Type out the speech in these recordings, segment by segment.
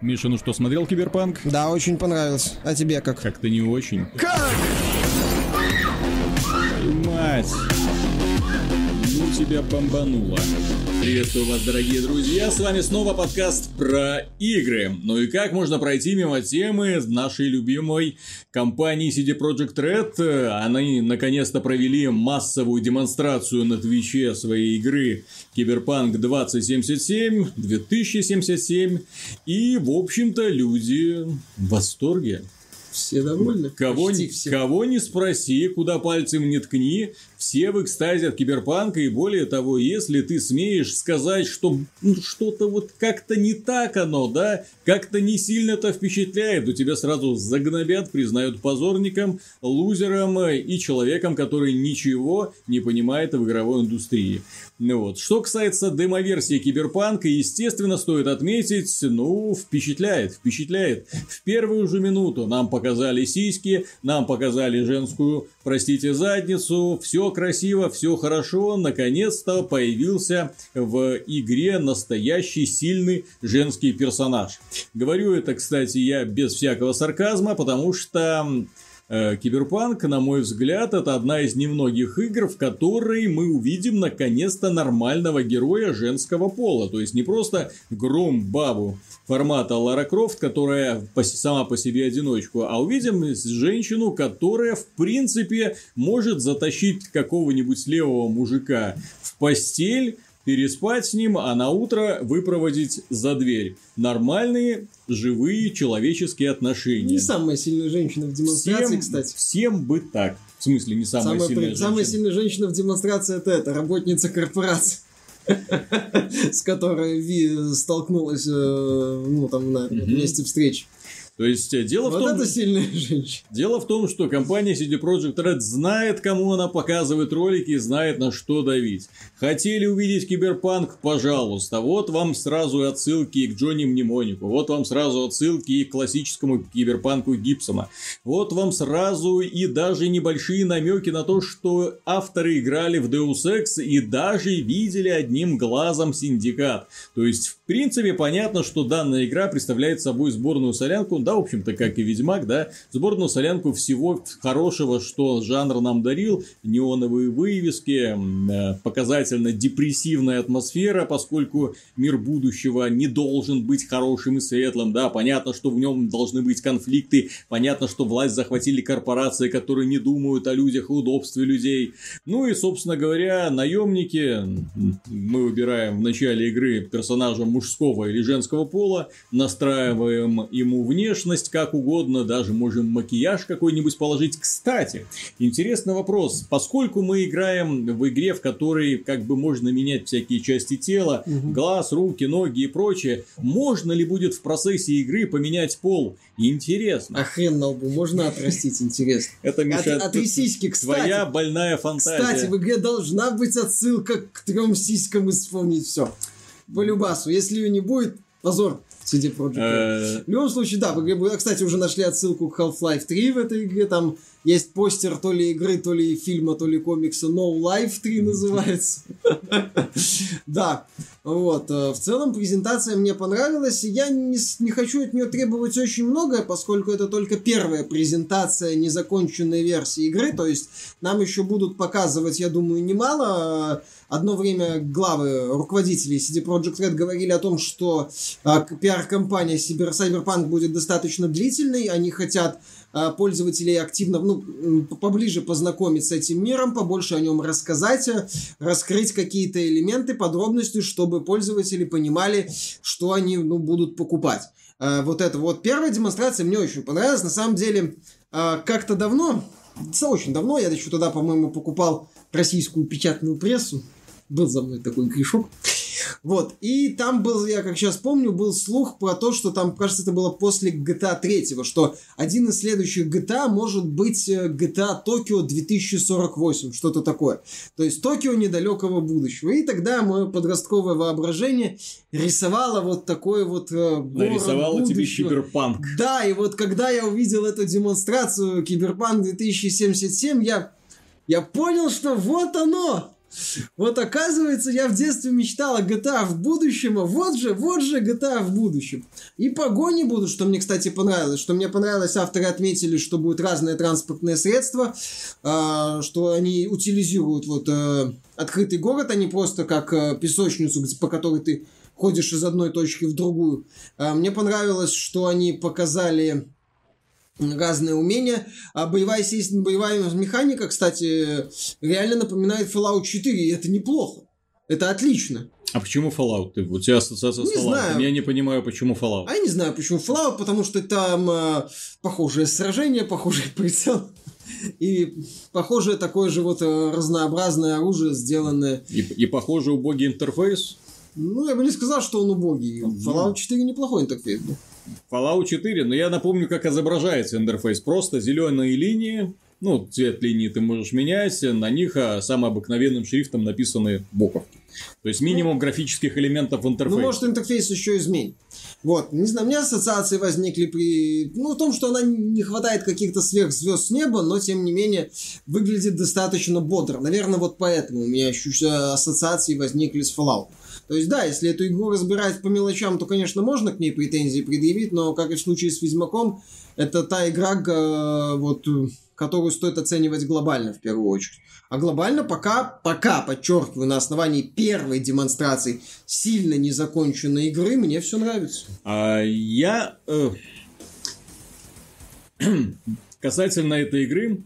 Миша, ну что, смотрел Киберпанк? Да, очень понравился. А тебе как? Как-то не очень. Как? Мать! Тебя бомбануло. Приветствую вас, дорогие друзья, с вами снова подкаст про игры. Ну и как можно пройти мимо темы нашей любимой компании CD Projekt Red? Они наконец-то провели массовую демонстрацию на Твиче своей игры Киберпанк 2077, 2077, и, в общем-то, люди в восторге. Все довольны? Кого, Почти все. кого не спроси, куда пальцем не ткни, все в экстазе от киберпанка, и более того, если ты смеешь сказать, что ну, что-то вот как-то не так оно, да, как-то не сильно это впечатляет, то тебя сразу загнобят, признают позорником, лузером и человеком, который ничего не понимает в игровой индустрии. Ну вот. Что касается демо-версии Киберпанка, естественно, стоит отметить, ну, впечатляет, впечатляет. В первую же минуту нам показали сиськи, нам показали женскую, простите, задницу, все красиво, все хорошо, наконец-то появился в игре настоящий сильный женский персонаж. Говорю это, кстати, я без всякого сарказма, потому что Киберпанк, на мой взгляд, это одна из немногих игр, в которой мы увидим наконец-то нормального героя женского пола. То есть не просто гром бабу формата Лара Крофт, которая сама по себе одиночку, а увидим женщину, которая в принципе может затащить какого-нибудь левого мужика в постель, переспать с ним, а на утро выпроводить за дверь. Нормальные, живые человеческие отношения. Не самая сильная женщина в демонстрации, Всем, кстати. всем бы так. В смысле, не самая, Самая, сильная при- самая женщина. сильная женщина в демонстрации это это, работница корпорации. С которой Ви столкнулась, э, ну, там, на месте встречи. То есть, э, дело в, Вот том, это сильная женщина. дело в том, что компания CD Projekt Red знает, кому она показывает ролики и знает, на что давить. Хотели увидеть киберпанк? Пожалуйста. Вот вам сразу отсылки и к Джонни Мнемонику. Вот вам сразу отсылки и к классическому киберпанку Гибсона. Вот вам сразу и даже небольшие намеки на то, что авторы играли в Deus Ex и даже видели одним глазом Синдикат. То есть, в принципе, понятно, что данная игра представляет собой сборную солянку, да, в общем-то, как и Ведьмак, да, сборную солянку всего хорошего, что жанр нам дарил, неоновые вывески, э, показательно депрессивная атмосфера, поскольку мир будущего не должен быть хорошим и светлым, да, понятно, что в нем должны быть конфликты, понятно, что власть захватили корпорации, которые не думают о людях и удобстве людей, ну и, собственно говоря, наемники, мы выбираем в начале игры персонажа мужского или женского пола, настраиваем ему внешность как угодно, даже можем макияж какой-нибудь положить. Кстати, интересный вопрос. Поскольку мы играем в игре, в которой как бы можно менять всякие части тела, глаз, руки, ноги и прочее, можно ли будет в процессе игры поменять пол? Интересно. А хрен на лбу, можно отрастить, интересно. Это, Миша, а ты сиськи, кстати. твоя больная фантазия. Кстати, в игре должна быть отсылка к трем сиськам и вспомнить все. По любасу. Если ее не будет, позор в CD Projekt. Э, В любом случае, да, вы, кстати, уже нашли отсылку к Half-Life 3 в этой игре, там есть постер то ли игры, то ли фильма, то ли комикса No Life 3 называется. Да, вот, э, в целом презентация мне понравилась, я не, не хочу от нее требовать очень многое, поскольку это только первая презентация незаконченной версии игры, то есть нам еще будут показывать, я думаю, немало. Одно время главы, руководители CD Projekt Red говорили о том, что к- пиар-компания Cyber, Cyberpunk будет достаточно длительной, они хотят пользователей активно, ну, поближе познакомить с этим миром, побольше о нем рассказать, а, раскрыть какие-то элементы, подробности, чтобы пользователи понимали, что они, ну, будут покупать. А, Вот это вот первая демонстрация мне очень понравилась. На самом деле, а, как-то давно, да, очень давно, я еще тогда, по-моему, покупал российскую печатную прессу. Был за мной такой грешок. Вот, и там был, я как сейчас помню, был слух про то, что там, кажется, это было после GTA 3, что один из следующих GTA может быть э, GTA Токио 2048, что-то такое. То есть Токио недалекого будущего. И тогда мое подростковое воображение рисовало вот такой вот э, город нарисовала тебе киберпанк. Да, и вот когда я увидел эту демонстрацию Киберпанк 2077, я, я понял, что вот оно! Вот оказывается, я в детстве мечтал о GTA в будущем, а вот же, вот же GTA в будущем. И погони будут, что мне, кстати, понравилось. Что мне понравилось, авторы отметили, что будут разные транспортные средства, а, что они утилизируют вот э, открытый город, а не просто как э, песочницу, по которой ты ходишь из одной точки в другую. А, мне понравилось, что они показали разные умения. А боевая, боевая механика, кстати, реально напоминает Fallout 4, и это неплохо. Это отлично. А почему Fallout? Ты, у тебя ассоциация не с Fallout? Знаю. Я не понимаю, почему Fallout. А я не знаю, почему Fallout, потому что там э, похожее сражение, похожий прицел. И похожее такое же вот э, разнообразное оружие, сделанное... И, и похоже убогий интерфейс? Ну, я бы не сказал, что он убогий. Fallout 4 неплохой интерфейс был. Fallout 4, но я напомню, как изображается интерфейс. Просто зеленые линии, ну, цвет линии ты можешь менять, на них а, самым обыкновенным шрифтом написаны буковки. То есть минимум ну, графических элементов в интерфейсе. Ну, может, интерфейс еще изменит. Вот, не знаю, у меня ассоциации возникли при... Ну, в том, что она не хватает каких-то сверхзвезд с неба, но, тем не менее, выглядит достаточно бодро. Наверное, вот поэтому у меня ассоциации возникли с Fallout. То есть, да, если эту игру разбирать по мелочам, то, конечно, можно к ней претензии предъявить, но, как и в случае с Ведьмаком, это та игра, вот, которую стоит оценивать глобально в первую очередь. А глобально пока, пока, подчеркиваю, на основании первой демонстрации сильно незаконченной игры, мне все нравится. А я... Э, касательно этой игры,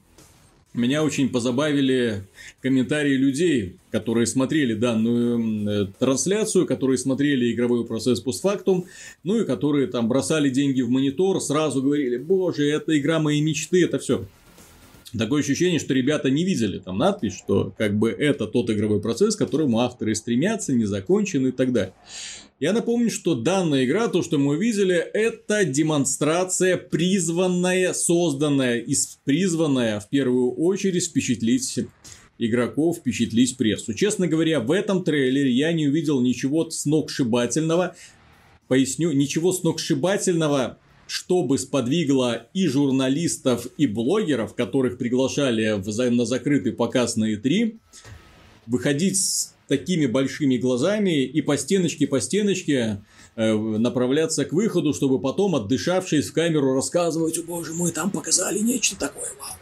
меня очень позабавили комментарии людей, которые смотрели данную э, трансляцию, которые смотрели игровой процесс постфактум, ну и которые там бросали деньги в монитор, сразу говорили, боже, это игра моей мечты, это все. Такое ощущение, что ребята не видели там надпись, что как бы это тот игровой процесс, к которому авторы стремятся, не закончен и так далее. Я напомню, что данная игра, то, что мы увидели, это демонстрация, призванная, созданная и призванная в первую очередь впечатлить игроков, впечатлить прессу. Честно говоря, в этом трейлере я не увидел ничего сногсшибательного. Поясню, ничего сногсшибательного чтобы сподвигло и журналистов, и блогеров, которых приглашали в, на закрытый показ на E3, выходить с такими большими глазами и по стеночке, по стеночке э, направляться к выходу, чтобы потом, отдышавшись в камеру, рассказывать, о боже мой, там показали нечто такое, вау,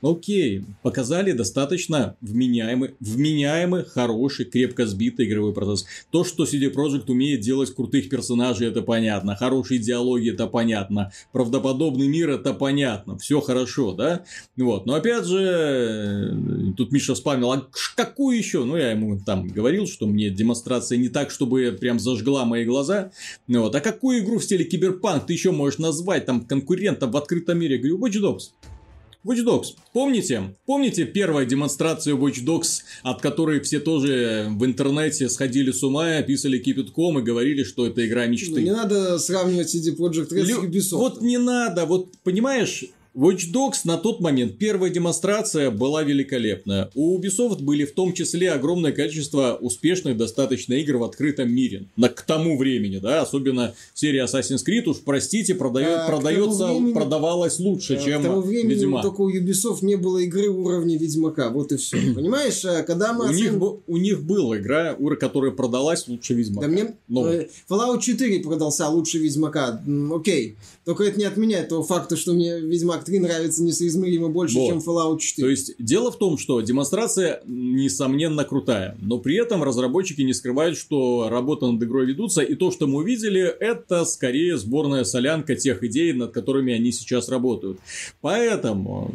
Окей, показали достаточно вменяемый, вменяемый, хороший, крепко сбитый игровой процесс. То, что CD Projekt умеет делать крутых персонажей, это понятно. Хорошие диалоги, это понятно. Правдоподобный мир, это понятно. Все хорошо, да? Вот. Но опять же, тут Миша вспомнил, а какую еще? Ну, я ему там говорил, что мне демонстрация не так, чтобы прям зажгла мои глаза. Вот. А какую игру в стиле киберпанк ты еще можешь назвать там конкурентом в открытом мире? Я говорю, Watch Dogs. Watch Dogs. Помните? Помните первую демонстрацию Watch Dogs, от которой все тоже в интернете сходили с ума, писали кипятком и говорили, что это игра мечты? Ну, не надо сравнивать CD Projekt Red Лю... с Ubisoft. Вот не надо. Вот понимаешь, Watch Dogs на тот момент, первая демонстрация была великолепная. У Ubisoft были в том числе огромное количество успешных достаточно игр в открытом мире. На, к тому времени, да, особенно серия Assassin's Creed, уж простите, продает, а, продается, времени, продавалась лучше, а, чем К тому времени Ведьмак. только у Ubisoft не было игры уровня Ведьмака, вот и все. Понимаешь, а когда мы... У, них, у них была игра, которая продалась лучше Ведьмака. Да мне... Но... Э, Fallout 4 продался лучше Ведьмака, окей. Только это не отменяет того факта, что мне Ведьмак 3 нравится несоизмеримо больше, вот. чем Fallout 4. То есть, дело в том, что демонстрация, несомненно, крутая. Но при этом разработчики не скрывают, что работа над игрой ведутся. И то, что мы увидели, это скорее сборная солянка тех идей, над которыми они сейчас работают. Поэтому,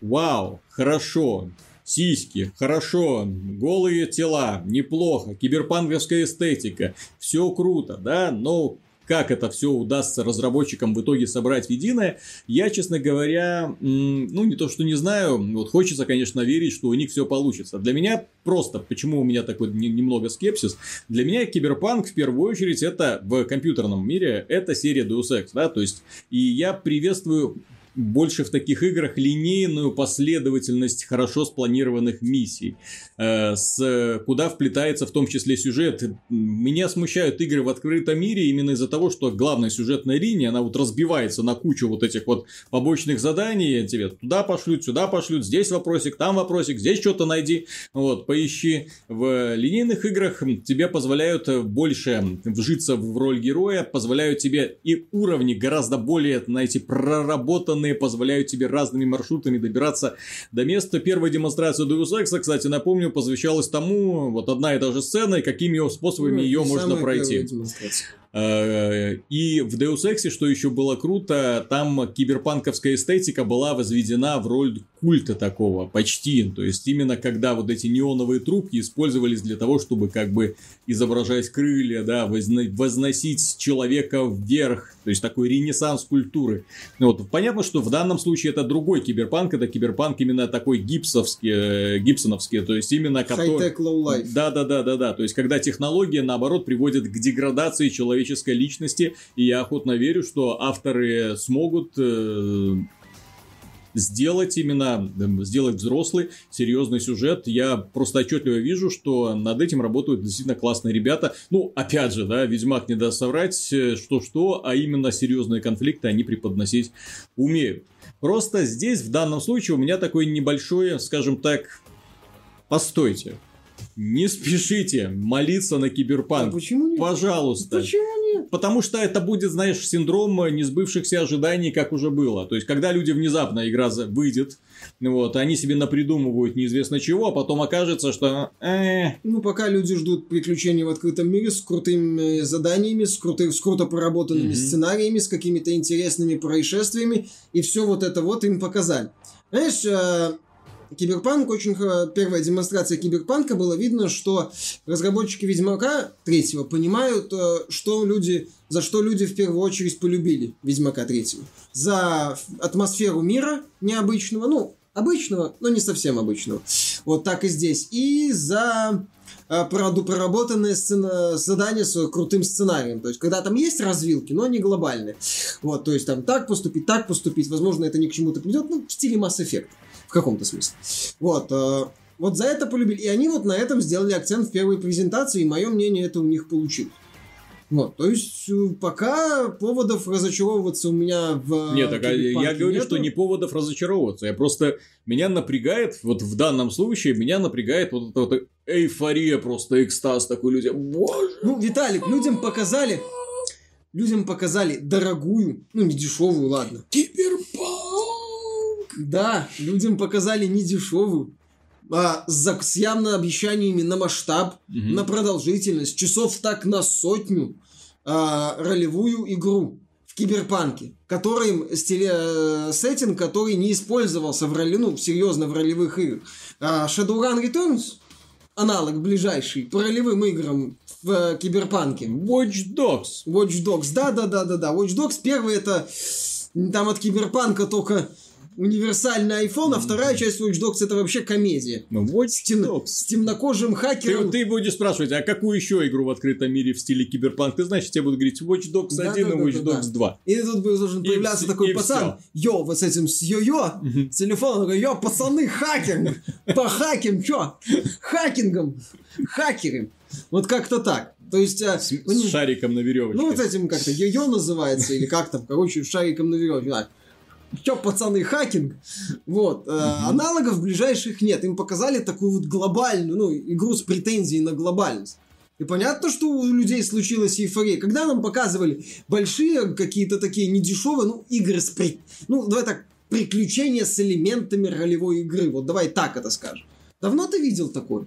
вау, хорошо, сиськи, хорошо, голые тела, неплохо, киберпанковская эстетика, все круто, да, но как это все удастся разработчикам в итоге собрать в единое, я, честно говоря, ну, не то, что не знаю, вот хочется, конечно, верить, что у них все получится. Для меня просто, почему у меня такой немного скепсис, для меня Киберпанк в первую очередь это в компьютерном мире, это серия Deus Ex, да, то есть, и я приветствую больше в таких играх линейную последовательность хорошо спланированных миссий, э, с, куда вплетается в том числе сюжет. Меня смущают игры в открытом мире именно из-за того, что главная сюжетная линия, она вот разбивается на кучу вот этих вот побочных заданий, тебе туда пошлют, сюда пошлют, здесь вопросик, там вопросик, здесь что-то найди, вот, поищи. В линейных играх тебе позволяют больше вжиться в роль героя, позволяют тебе и уровни гораздо более, знаете, проработанные, позволяют тебе разными маршрутами добираться до места. Первая демонстрация Deus Ex, кстати, напомню, посвящалась тому, вот одна и та же сцена, и какими способами ну, ее можно пройти. Э, и в Deus Ex, что еще было круто, там киберпанковская эстетика была возведена в роль культа такого, почти. То есть, именно когда вот эти неоновые трубки использовались для того, чтобы как бы изображать крылья, да, возносить человека вверх. То есть, такой ренессанс культуры. Ну вот, понятно, что в данном случае это другой киберпанк, это киберпанк именно такой гипсовский, э, гибсоновский, то есть, именно который... High-tech, low life. Да, да, да, да, да. То есть, когда технология, наоборот, приводит к деградации человеческой личности, и я охотно верю, что авторы смогут э, сделать именно, эм, сделать взрослый, серьезный сюжет. Я просто отчетливо вижу, что над этим работают действительно классные ребята. Ну, опять же, да, Ведьмак не даст соврать, э, что-что, а именно серьезные конфликты они преподносить умеют. Просто здесь, в данном случае, у меня такое небольшое, скажем так, постойте. Не спешите молиться на киберпанк. А почему нет? Пожалуйста. Почему нет? Потому что это будет, знаешь, синдром несбывшихся ожиданий, как уже было. То есть, когда люди внезапно игра выйдет, вот, они себе напридумывают неизвестно чего, а потом окажется, что... Э... Ну, пока люди ждут приключений в открытом мире с крутыми заданиями, с, крутым, с круто проработанными mm-hmm. сценариями, с какими-то интересными происшествиями, и все вот это вот им показали. Знаешь, э, Киберпанк очень... Первая демонстрация Киберпанка было видно, что разработчики Ведьмака третьего понимают, э, что люди... За что люди в первую очередь полюбили Ведьмака третьего. За атмосферу мира необычного, ну, обычного, но не совсем обычного. Вот так и здесь. И за э, проработанное сцена, задание с крутым сценарием. То есть, когда там есть развилки, но не глобальные. Вот, то есть, там так поступить, так поступить. Возможно, это ни к чему-то придет, ну, в стиле Mass Effect в каком-то смысле. Вот, э, вот за это полюбили. И они вот на этом сделали акцент в первой презентации, и мое мнение, это у них получилось. Вот, то есть э, пока поводов разочаровываться у меня в... Нет, так а я говорю, нету. что не поводов разочаровываться. Я просто... Меня напрягает, вот в данном случае, меня напрягает вот эта вот эйфория, просто экстаз такой люди. Боже! Ну, Виталик, людям показали... Людям показали дорогую, ну не дешевую, ладно. Киберпанк! Да, людям показали не дешевую, а с, с явно обещаниями на масштаб, угу. на продолжительность, часов так на сотню а, ролевую игру в киберпанке, который стиле, э, сеттинг, который не использовался в роли, ну, серьезно в ролевых играх. А Shadowrun Returns, аналог ближайший по ролевым играм в э, киберпанке. Watch Dogs. Watch Dogs, да-да-да-да-да. Watch Dogs первый это там от киберпанка только универсальный iPhone, а вторая часть Watch Dogs это вообще комедия. Ну, Watch с, тем... С темнокожим хакером. Ты, ты будешь спрашивать, а какую еще игру в открытом мире в стиле киберпанк? Ты знаешь, тебе будут говорить Watch Dogs да, 1 да, и Watch Dogs да. 2. И тут должен появляться и, такой и пацан, все. йо, вот с этим, с йо-йо, с телефоном, такой, йо, пацаны, хакинг, по хаким, чё? Хакингом, хакерим. Вот как-то так. То есть... А, с, ну, с шариком на веревочке. Ну, вот этим как-то йо-йо называется, или как там, короче, шариком на веревочке. Чё, пацаны, хакинг? Вот. Э, аналогов ближайших нет. Им показали такую вот глобальную, ну, игру с претензией на глобальность. И понятно, что у людей случилась эйфория. Когда нам показывали большие какие-то такие недешевые, ну, игры с... При... Ну, давай так, приключения с элементами ролевой игры. Вот давай так это скажем. Давно ты видел такое?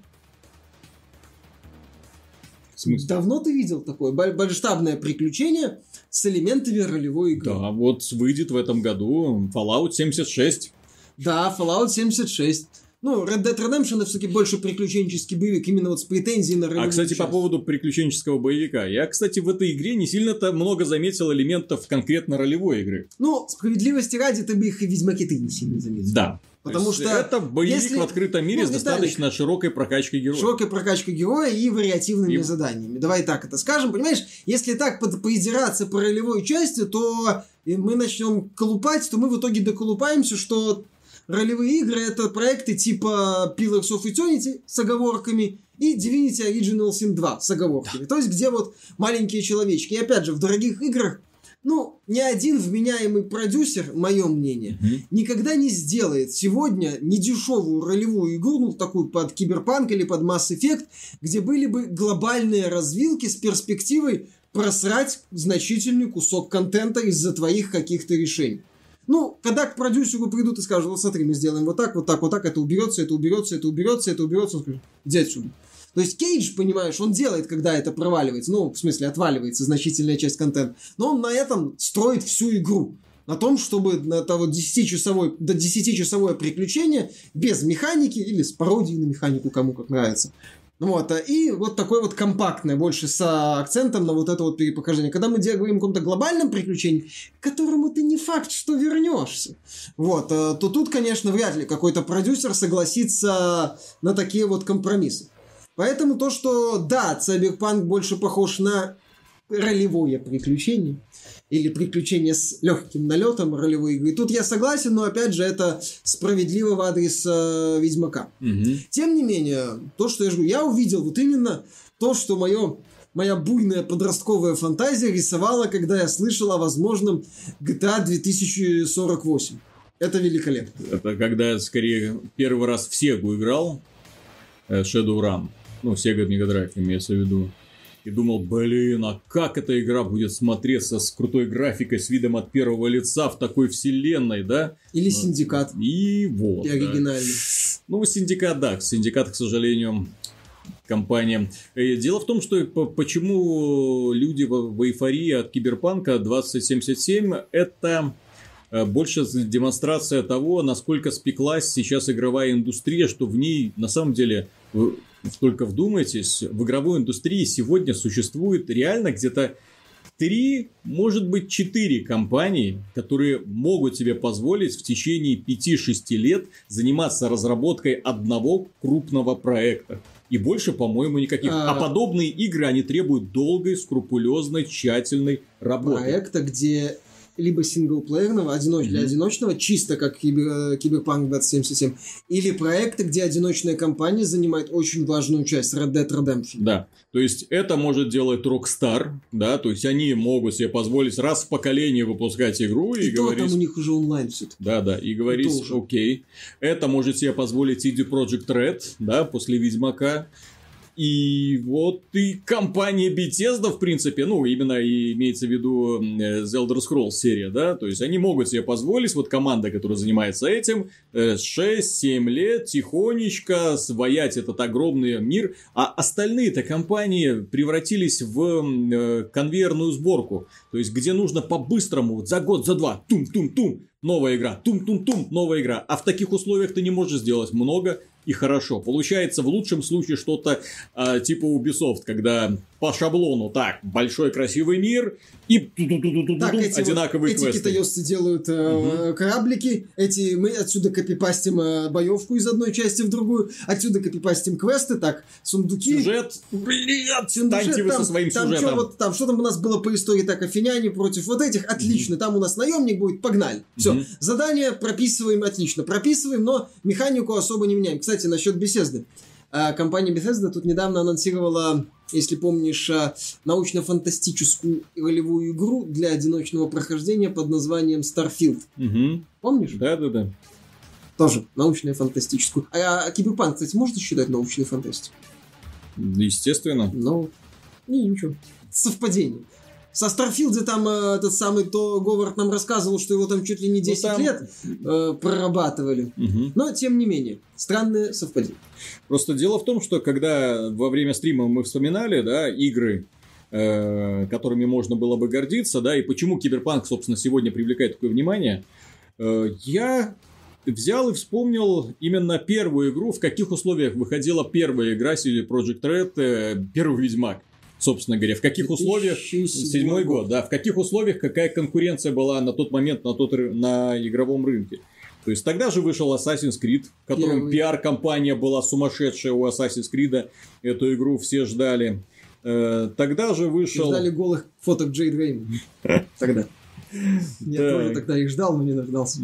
Смысле? Давно ты видел такое масштабное приключение с элементами ролевой игры? Да, вот выйдет в этом году Fallout 76. Да, Fallout 76. Ну, Red Dead Redemption все-таки больше приключенческий боевик, именно вот с претензией на ролевую А, кстати, часть. по поводу приключенческого боевика. Я, кстати, в этой игре не сильно-то много заметил элементов конкретно ролевой игры. Ну, справедливости ради, ты бы их и в Ведьмаке ты не сильно заметил. Да. Потому что это боевик если- в открытом мире ну, с Виталик, достаточно широкой прокачкой героя. Широкая прокачка героя и вариативными И- заданиями. Давай так это скажем. Понимаешь, если так под- поиздираться по ролевой части, то и мы начнем колупать, то мы в итоге доколупаемся, что ролевые игры это проекты типа Pillars of Eternity с оговорками и Divinity Original Sin 2 с оговорками. То есть, где вот маленькие человечки. И опять же, в дорогих играх, ну, ни один вменяемый продюсер, мое мнение, Мгм. никогда не сделает сегодня недешевую ролевую игру, ну, такую под Киберпанк или под Mass Effect, где были бы глобальные развилки с перспективой просрать значительный кусок контента из-за твоих каких-то решений. Ну, когда к продюсеру придут и скажут, вот смотри, мы сделаем вот так, вот так, вот так, это уберется, это уберется, это уберется, это уберется, он скажет, иди отсюда. То есть Кейдж, понимаешь, он делает, когда это проваливается, ну, в смысле, отваливается значительная часть контента, но он на этом строит всю игру. На том, чтобы на это вот 10-часовое, до 10-часовое приключение без механики или с пародией на механику, кому как нравится. Вот, а, и вот такое вот компактное, больше с а, акцентом на вот это вот перепохождение. Когда мы говорим о каком-то глобальном приключении, к которому ты не факт, что вернешься, вот, а, то тут, конечно, вряд ли какой-то продюсер согласится на такие вот компромиссы. Поэтому то, что да, Cyberpunk больше похож на ролевое приключение, или приключение с легким налетом ролевой игры. Тут я согласен, но опять же это справедливо в адрес э, Ведьмака. Мгм. Тем не менее, то, что я жду, я увидел вот именно то, что мое моя буйная подростковая фантазия рисовала, когда я слышал о возможном GTA 2048. Это великолепно. Это когда я скорее первый раз в Сегу играл, э, Shadowrun, ну, Sega Mega Drive имеется в виду, и думал, блин, а как эта игра будет смотреться с крутой графикой, с видом от первого лица в такой вселенной, да? Или Ну, Синдикат. И вот. И да. оригинальный. Ну, Синдикат, да. Синдикат, к сожалению, компания. Э, Дело в том, что по- почему люди в, в эйфории от Киберпанка 2077 это э, больше демонстрация того, насколько спеклась сейчас игровая индустрия, что в ней на самом деле только вдумайтесь, в игровой индустрии сегодня существует реально где-то три, может быть, четыре компании, которые могут себе позволить в течение 5-6 лет заниматься разработкой одного крупного проекта. И больше, по-моему, никаких. А, А- подобные игры, они требуют долгой, скрупулезной, тщательной работы. проекта, где либо синглплеерного, одиноч... для Мгм. одиночного, чисто как кибер... Киберпанк 2077, или проекта, где одиночная компания занимает очень важную часть, Red Dead Redemption. Да, то есть это может делать Rockstar, да, то есть они могут себе позволить раз в поколение выпускать игру и, И, то говорить... там у них уже онлайн все Да, да, и говорить, окей, это может себе позволить CD Project Red, да, после Ведьмака. И вот и компания Bethesda, в принципе, ну, именно и имеется в виду э, The Elder Scrolls серия, да, то есть они могут себе позволить, вот команда, которая занимается этим, э, 6-7 лет тихонечко своять этот огромный мир, а остальные-то компании превратились в э, конвейерную сборку, то есть где нужно по-быстрому, вот за год, за два, тум-тум-тум, новая игра, тум-тум-тум, новая игра. А в таких условиях ты не можешь сделать много и хорошо. Получается в лучшем случае что-то а, типа Ubisoft, когда по шаблону так, большой красивый мир и Так, эти, одинаковые вот, эти квесты. китаёзцы делают э, кораблики, эти мы отсюда копипастим э, боевку из одной части в другую, отсюда копипастим квесты, так, сундуки. Сюжет, блин, Сюжет, отстаньте вы со своим там сюжетом. Что, вот, там, что там у нас было по истории, так, афиняне против вот этих, отлично, там у нас наемник будет, погнали. Все, Мгм. задание прописываем, отлично, прописываем, но механику особо не меняем. Кстати, насчет Bethesda. А, Компания Bethesda тут недавно анонсировала, если помнишь, а, научно-фантастическую ролевую игру для одиночного прохождения под названием Starfield. Мгм. Помнишь? Да-да-да. Тоже научную фантастическую. А, а Киберпанк, кстати, можно считать научной фантастикой? Естественно. Ну, не, ничего. Совпадение. Со Старфилде там э, этот самый Тодд Говард нам рассказывал, что его там чуть ли не 10 Ну, там- лет э, прорабатывали. Мгм. Но, тем не менее, странное совпадение. Просто дело в том, что когда во время стрима мы вспоминали, да, игры, э, которыми можно было бы гордиться, да, и почему Киберпанк, собственно, сегодня привлекает такое внимание, э, я взял и вспомнил именно первую игру, в каких условиях выходила первая игра CD Project Red, э, первый Ведьмак, собственно говоря, в каких условиях 2007 Седьмой год, да. В каких условиях какая конкуренция была на тот момент на, тот, на игровом рынке? То есть тогда же вышел Assassin's Creed, в котором пиар-компания была сумасшедшая у Assassin's Creed. Эту игру все ждали. Э, Тогда же вышел... Ждали голых фоток Джейд Рейн. Тогда. Я тоже тогда их ждал, но не дождался.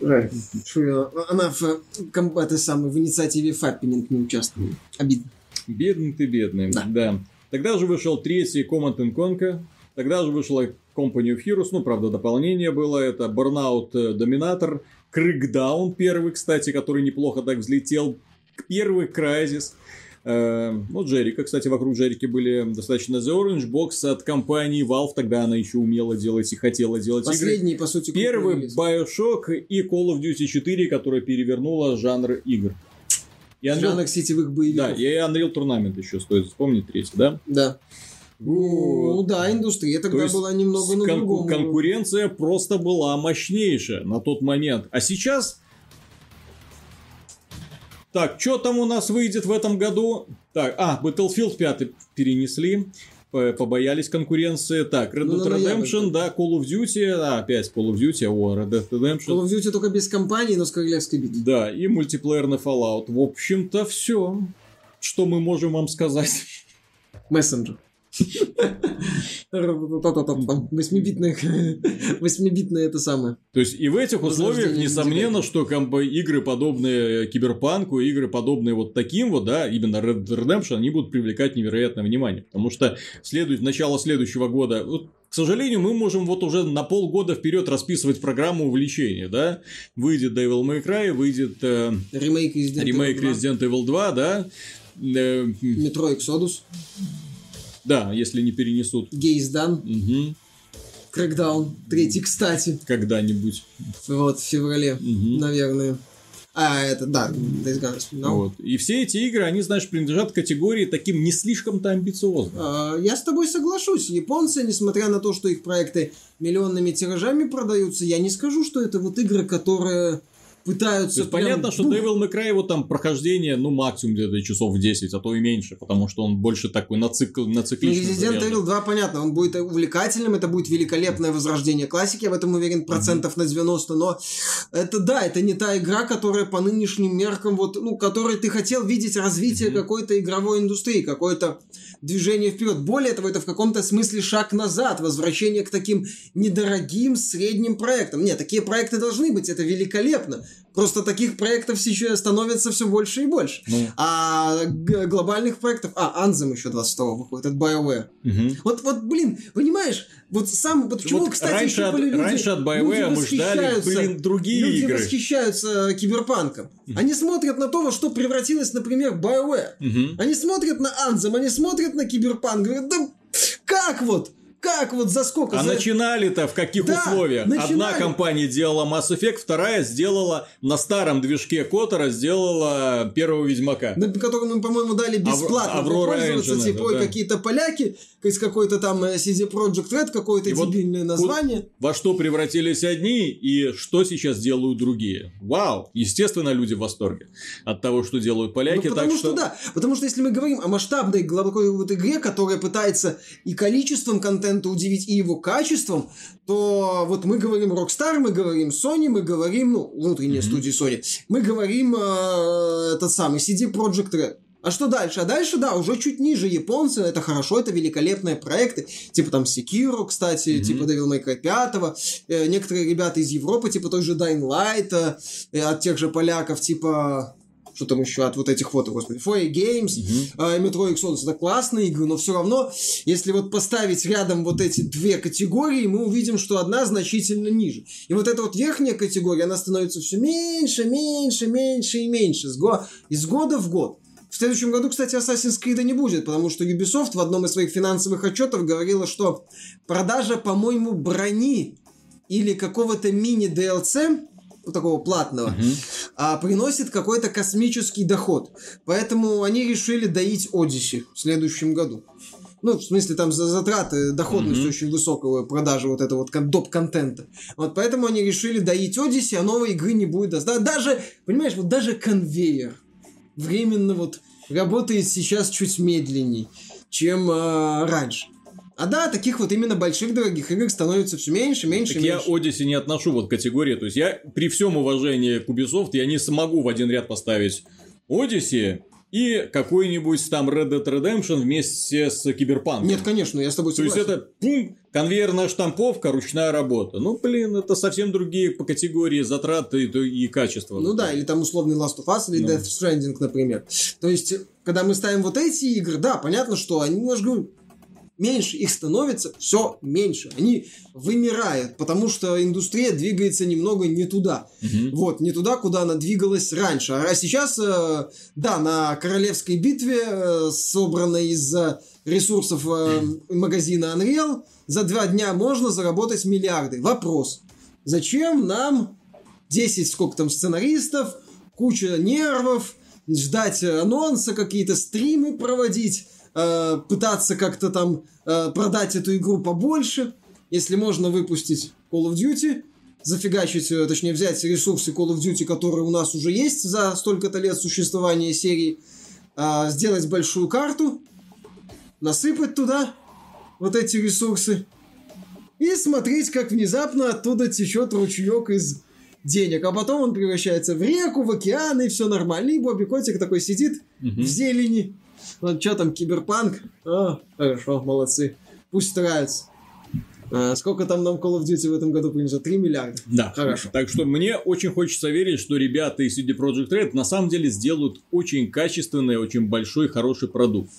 Она в, э, этой самой, в инициативе Фаппининг не участвовала. Обидно. Бедный ты, бедный. Да. Да. Тогда же вышел третий Command and Conquer. Тогда же вышла Company of Heroes. Ну, правда, дополнение было. Это Burnout э, Dominator. Crackdown первый, кстати, который неплохо так взлетел. Первый Crysis. Э, Ну, Джерика, кстати, вокруг Джерики были достаточно The Orange Box от компании Valve. Тогда она еще умела делать и хотела делать игры. Последний, по сути, Первый. Bioshock и Call of Duty 4, которая перевернула жанр игр. И Unreal- Жанр сетевых боевиков. да, и Unreal Tournament еще стоит вспомнить третий, да? Да. Ну Вот. да, индустрия тогда есть была немного на Кон- другом. конкуренция просто была мощнейшая на тот момент. А сейчас... Так, что там у нас выйдет в этом году? Так, а, Battlefield 5 перенесли. Побоялись конкуренции. Так, Red Ну, Dead на ноябрь, Redemption, да, Call of Duty, да, опять Call of Duty, о, Red Dead Redemption. Call of Duty только без компании, но с королевской битвой. Да, и мультиплеерный Fallout. В общем-то, все, что мы можем вам сказать. Мессенджер. Восьмибитное, восьмибитное это самое. То есть и в этих условиях, несомненно, что как бы, игры, подобные Киберпанку, игры, подобные вот таким вот, да, именно Red Dead Redemption, они будут привлекать невероятное внимание. Потому что следует начало следующего года, вот, к сожалению, мы можем вот уже на полгода вперед расписывать программу увлечения, да. Выйдет Devil May Cry, выйдет э, Ремейк Resident ремейк Evil 2, Resident Evil 2, да. Э, Метро Exodus, да, если не перенесут. Гейс Дан, Мгм. Крэкдаун, третий, кстати, Когда-нибудь. вот, в феврале, Мгм. наверное. А, это, да, Days Gone вспоминал. Вот. И все эти игры, они, знаешь, принадлежат категории таким не слишком-то амбициозным. А, Я с тобой соглашусь. Японцы, несмотря на то, что их проекты миллионными тиражами продаются, я не скажу, что это вот игры, которые То пытаются... прям, понятно, что ну, Devil May Cry, вот там прохождение, ну, максимум где-то часов 10, а то и меньше, потому что он больше такой нацикл, Ну, нацикличный. Resident Evil 2, понятно, он будет увлекательным, это будет великолепное возрождение классики, я в этом уверен процентов на 90, но это да, это не та игра, которая по нынешним меркам, вот, ну, которой ты хотел видеть развитие Мгм. какой-то игровой индустрии, какое-то движение вперед. Более того, это в каком-то смысле шаг назад, возвращение к таким недорогим средним проектам. Нет, такие проекты должны быть, это великолепно. Просто таких проектов сейчас становится все больше и больше. Ну, А глобальных проектов... А, Anthem еще 22 выходит, от BioWare. мгм. Вот, вот, блин, понимаешь, вот сам, вот почему, Вот кстати, раньше, еще от, люди- раньше от BioWare люди мы ждали, восхищаются- блин, другие Люди игры. восхищаются киберпанком. Они смотрят на то, во что превратилась, например, BioWare. Мгм. Они смотрят на Anthem, они смотрят на киберпанк, говорят, да как вот? Как вот за сколько? А за... начинали-то в каких Да, условиях? Одна начинали. компания делала Mass Effect, вторая сделала на старом движке Котора сделала первого Ведьмака. на котором мы, по-моему, дали бесплатно Аврора пользоваться, Engine типа, да. какие-то поляки, из какой-то там э, CD Project Red, какое-то И вот дебильное название. Во что превратились одни и что сейчас делают другие. Вау! Естественно, люди в восторге от того, что делают поляки. Ну, потому так что... да, потому что если мы говорим о масштабной глубокой вот игре, которая пытается и количеством контента удивить, и его качеством, то вот мы говорим Rockstar, мы говорим Sony, мы говорим, ну, внутренние Мгм. студии Sony, мы говорим э, этот самый CD Project Red. А что дальше? А дальше, да, уже чуть ниже японцы, это хорошо, это великолепные проекты, типа там Sekiro, кстати, Мгм. типа Devil May Cry 5, э, некоторые ребята из Европы, типа той же Dying Light, э, от тех же поляков, типа что там еще от вот этих вот, господи, Foy Games, Мгм. а, Metro Exodus, это классные игры, но все равно, если вот поставить рядом вот эти две категории, мы увидим, что одна значительно ниже. И вот эта вот верхняя категория, она становится все меньше, меньше, меньше и меньше, с го- из года в год. В следующем году, кстати, Assassin's Creed не будет, потому что Ubisoft в одном из своих финансовых отчетов говорила, что продажа, по-моему, брони или какого-то мини-DLC, такого платного, Мгм. а, приносит какой-то космический доход. Поэтому они решили доить Odyssey в следующем году. Ну, в смысле, там за затраты, доходность Мгм. очень высокого продажи вот этого вот кон- доп-контента. Вот поэтому они решили доить Odyssey, а новой игры не будет. Да, даже, понимаешь, вот даже конвейер временно вот работает сейчас чуть медленней, чем а, раньше. А да, таких вот именно больших дорогих игр становится все меньше, меньше, Так меньше. я Odyssey не отношу вот к категории. То есть я при всем уважении к Ubisoft, я не смогу в один ряд поставить Odyssey и какой-нибудь там Red Dead Redemption вместе с Киберпанком. Нет, конечно, я с тобой То есть согласен. это пум, конвейерная штамповка, ручная работа. Ну, блин, это совсем другие по категории затраты и, и качества. Ну да, или там условный Last of Us, или Ну. Death Stranding, например. То есть, когда мы ставим вот эти игры, да, понятно, что они, говорю, меньше, их становится все меньше. Они вымирают, потому что индустрия двигается немного не туда. Мгм. Вот, не туда, куда она двигалась раньше. А сейчас, э, да, на королевской битве, э, собранной из ресурсов э, магазина Unreal, за два дня можно заработать миллиарды. Вопрос. Зачем нам 10, сколько там, сценаристов, куча нервов, ждать анонса, какие-то стримы проводить, э, пытаться как-то там э, продать эту игру побольше, если можно выпустить Call of Duty, зафигачить, э, точнее взять ресурсы Call of Duty, которые у нас уже есть за столько-то лет существования серии, а, сделать большую карту, насыпать туда вот эти ресурсы и смотреть, как внезапно оттуда течет ручеек из денег, а потом он превращается в реку, в океан, и все нормально. И Бобби Котик такой сидит Мгм. в зелени. Вот что там, киберпанк? А, хорошо, молодцы. Пусть стараются. А, сколько там нам Call of Duty в этом году принесет? 3 миллиарда. Да, Хорошо. Так что мне очень хочется верить, что ребята из CD Projekt Red на самом деле сделают очень качественный, очень большой, хороший продукт.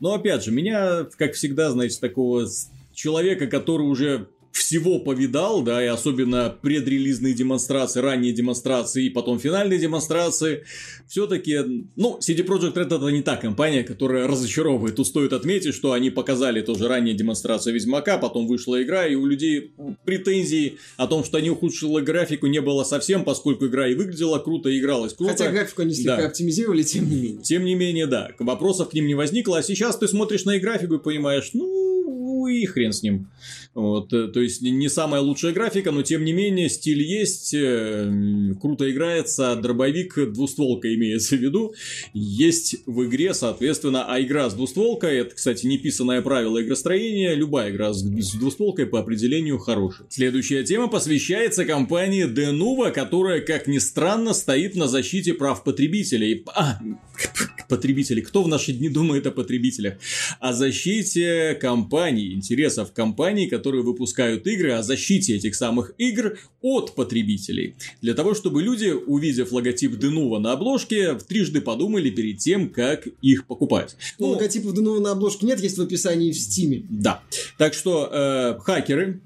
Но опять же, меня, как всегда, знаете, такого человека, который уже всего повидал, да, и особенно предрелизные демонстрации, ранние демонстрации и потом финальные демонстрации, все-таки, ну, CD Projekt Red это не та компания, которая разочаровывает. Тут стоит отметить, что они показали тоже ранние демонстрации Ведьмака, потом вышла игра, и у людей претензий о том, что они ухудшили графику, не было совсем, поскольку игра и выглядела круто, и игралась круто. Хотя графику они слегка Да. оптимизировали, тем не менее. Тем не менее, да, вопросов к ним не возникло, а сейчас ты смотришь на графику и понимаешь, ну и хрен с ним. Вот, э, то есть не самая лучшая графика, но тем не менее стиль есть, э, круто играется, дробовик двустволка имеется в виду, есть в игре, соответственно, а игра с двустволкой, это, кстати, неписанное правило игростроения, любая игра с двустволкой по определению хорошая. Следующая тема посвящается компании Denuvo, которая, как ни странно, стоит на защите прав потребителей. А, потребителей. Кто в наши дни думает о потребителях? О защите компаний, интересов компаний, которые выпускают игры, о защите этих самых игр от потребителей. Для того, чтобы люди, увидев логотип Denuvo на обложке, трижды подумали перед тем, как их покупать. Ну, Ну, логотипов Денова на обложке нет, есть в описании в Стиме. да. Так что э, хакеры,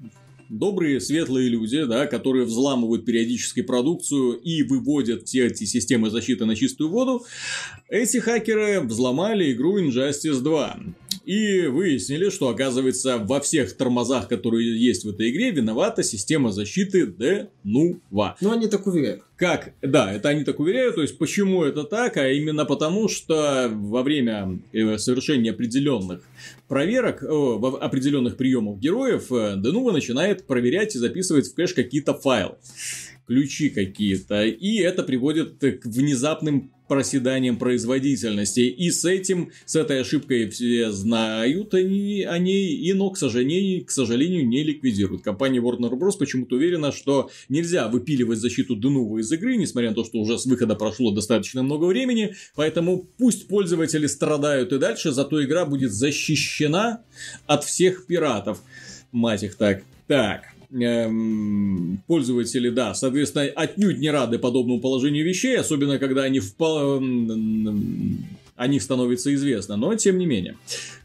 добрые, светлые люди, да, которые взламывают периодически продукцию и выводят все эти системы защиты на чистую воду, эти хакеры взломали игру Injustice 2. И выяснили, что, оказывается, во всех тормозах, которые есть в этой игре, виновата система защиты Denuvo. Ну, они так уверяют. Как? Да, это они так уверяют. То есть, почему это так? А именно потому, что во время э, совершения определенных проверок, определенных приемов героев, э, Denuvo начинает проверять и записывать в кэш какие-то файлы. Ключи какие-то. И это приводит к внезапным проседаниям производительности. И с этим, с этой ошибкой все знают они о ней, и, но, к сожалению, к сожалению, не ликвидируют. Компания Warner Bros. почему-то уверена, что нельзя выпиливать защиту Denuvo из игры, несмотря на то, что уже с выхода прошло достаточно много времени, поэтому пусть пользователи страдают и дальше, зато игра будет защищена от всех пиратов. Мать их так. Так. Эм, пользователи, да, соответственно, отнюдь не рады подобному положению вещей, особенно когда они м, о них становится известно, но тем не менее.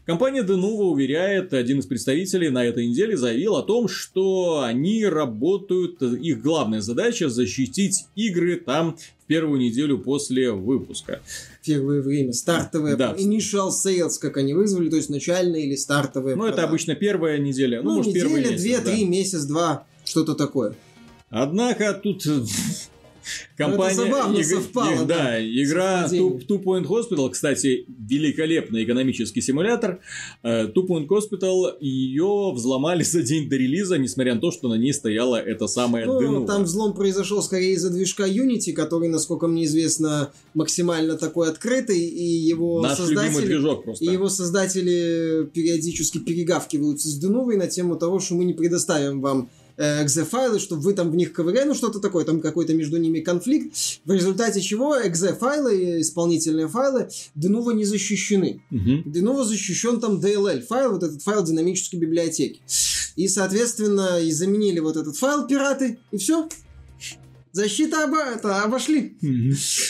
Компания Denuvo уверяет, один из представителей на этой неделе заявил о том, что они работают, их главная задача защитить игры там в первую неделю после выпуска. Первое время. Стартовые. Да. Initial sales, как они вызвали, то есть начальные или стартовые. Ну, это обычно первая неделя, ну, Ну, может, первый неделя, месяц, две, да. три, месяц, два. Что-то такое. Однако тут Компания, Это забавно иг- совпало, и- да, игра. Two, Two Point Hospital, кстати, великолепный экономический симулятор. Э, Two Point Hospital, ее взломали за день до релиза, несмотря на то, что на ней стояла эта самая Ну, Denuvo. там взлом произошел скорее из-за движка Unity, который, насколько мне известно, максимально такой открытый, и его Наш создатели... движок просто. И его создатели периодически перегавкиваются с Деновой на тему того, что мы не предоставим вам exe-файлы, чтобы вы там в них ковыряли, ну что-то такое, там какой-то между ними конфликт, в результате чего exe-файлы, исполнительные файлы Denuvo не защищены. Мгм. Denuvo защищен там DLL файл, вот этот файл динамической библиотеки. И, соответственно, и заменили вот этот файл пираты, и все. Защита оба- это, обошли.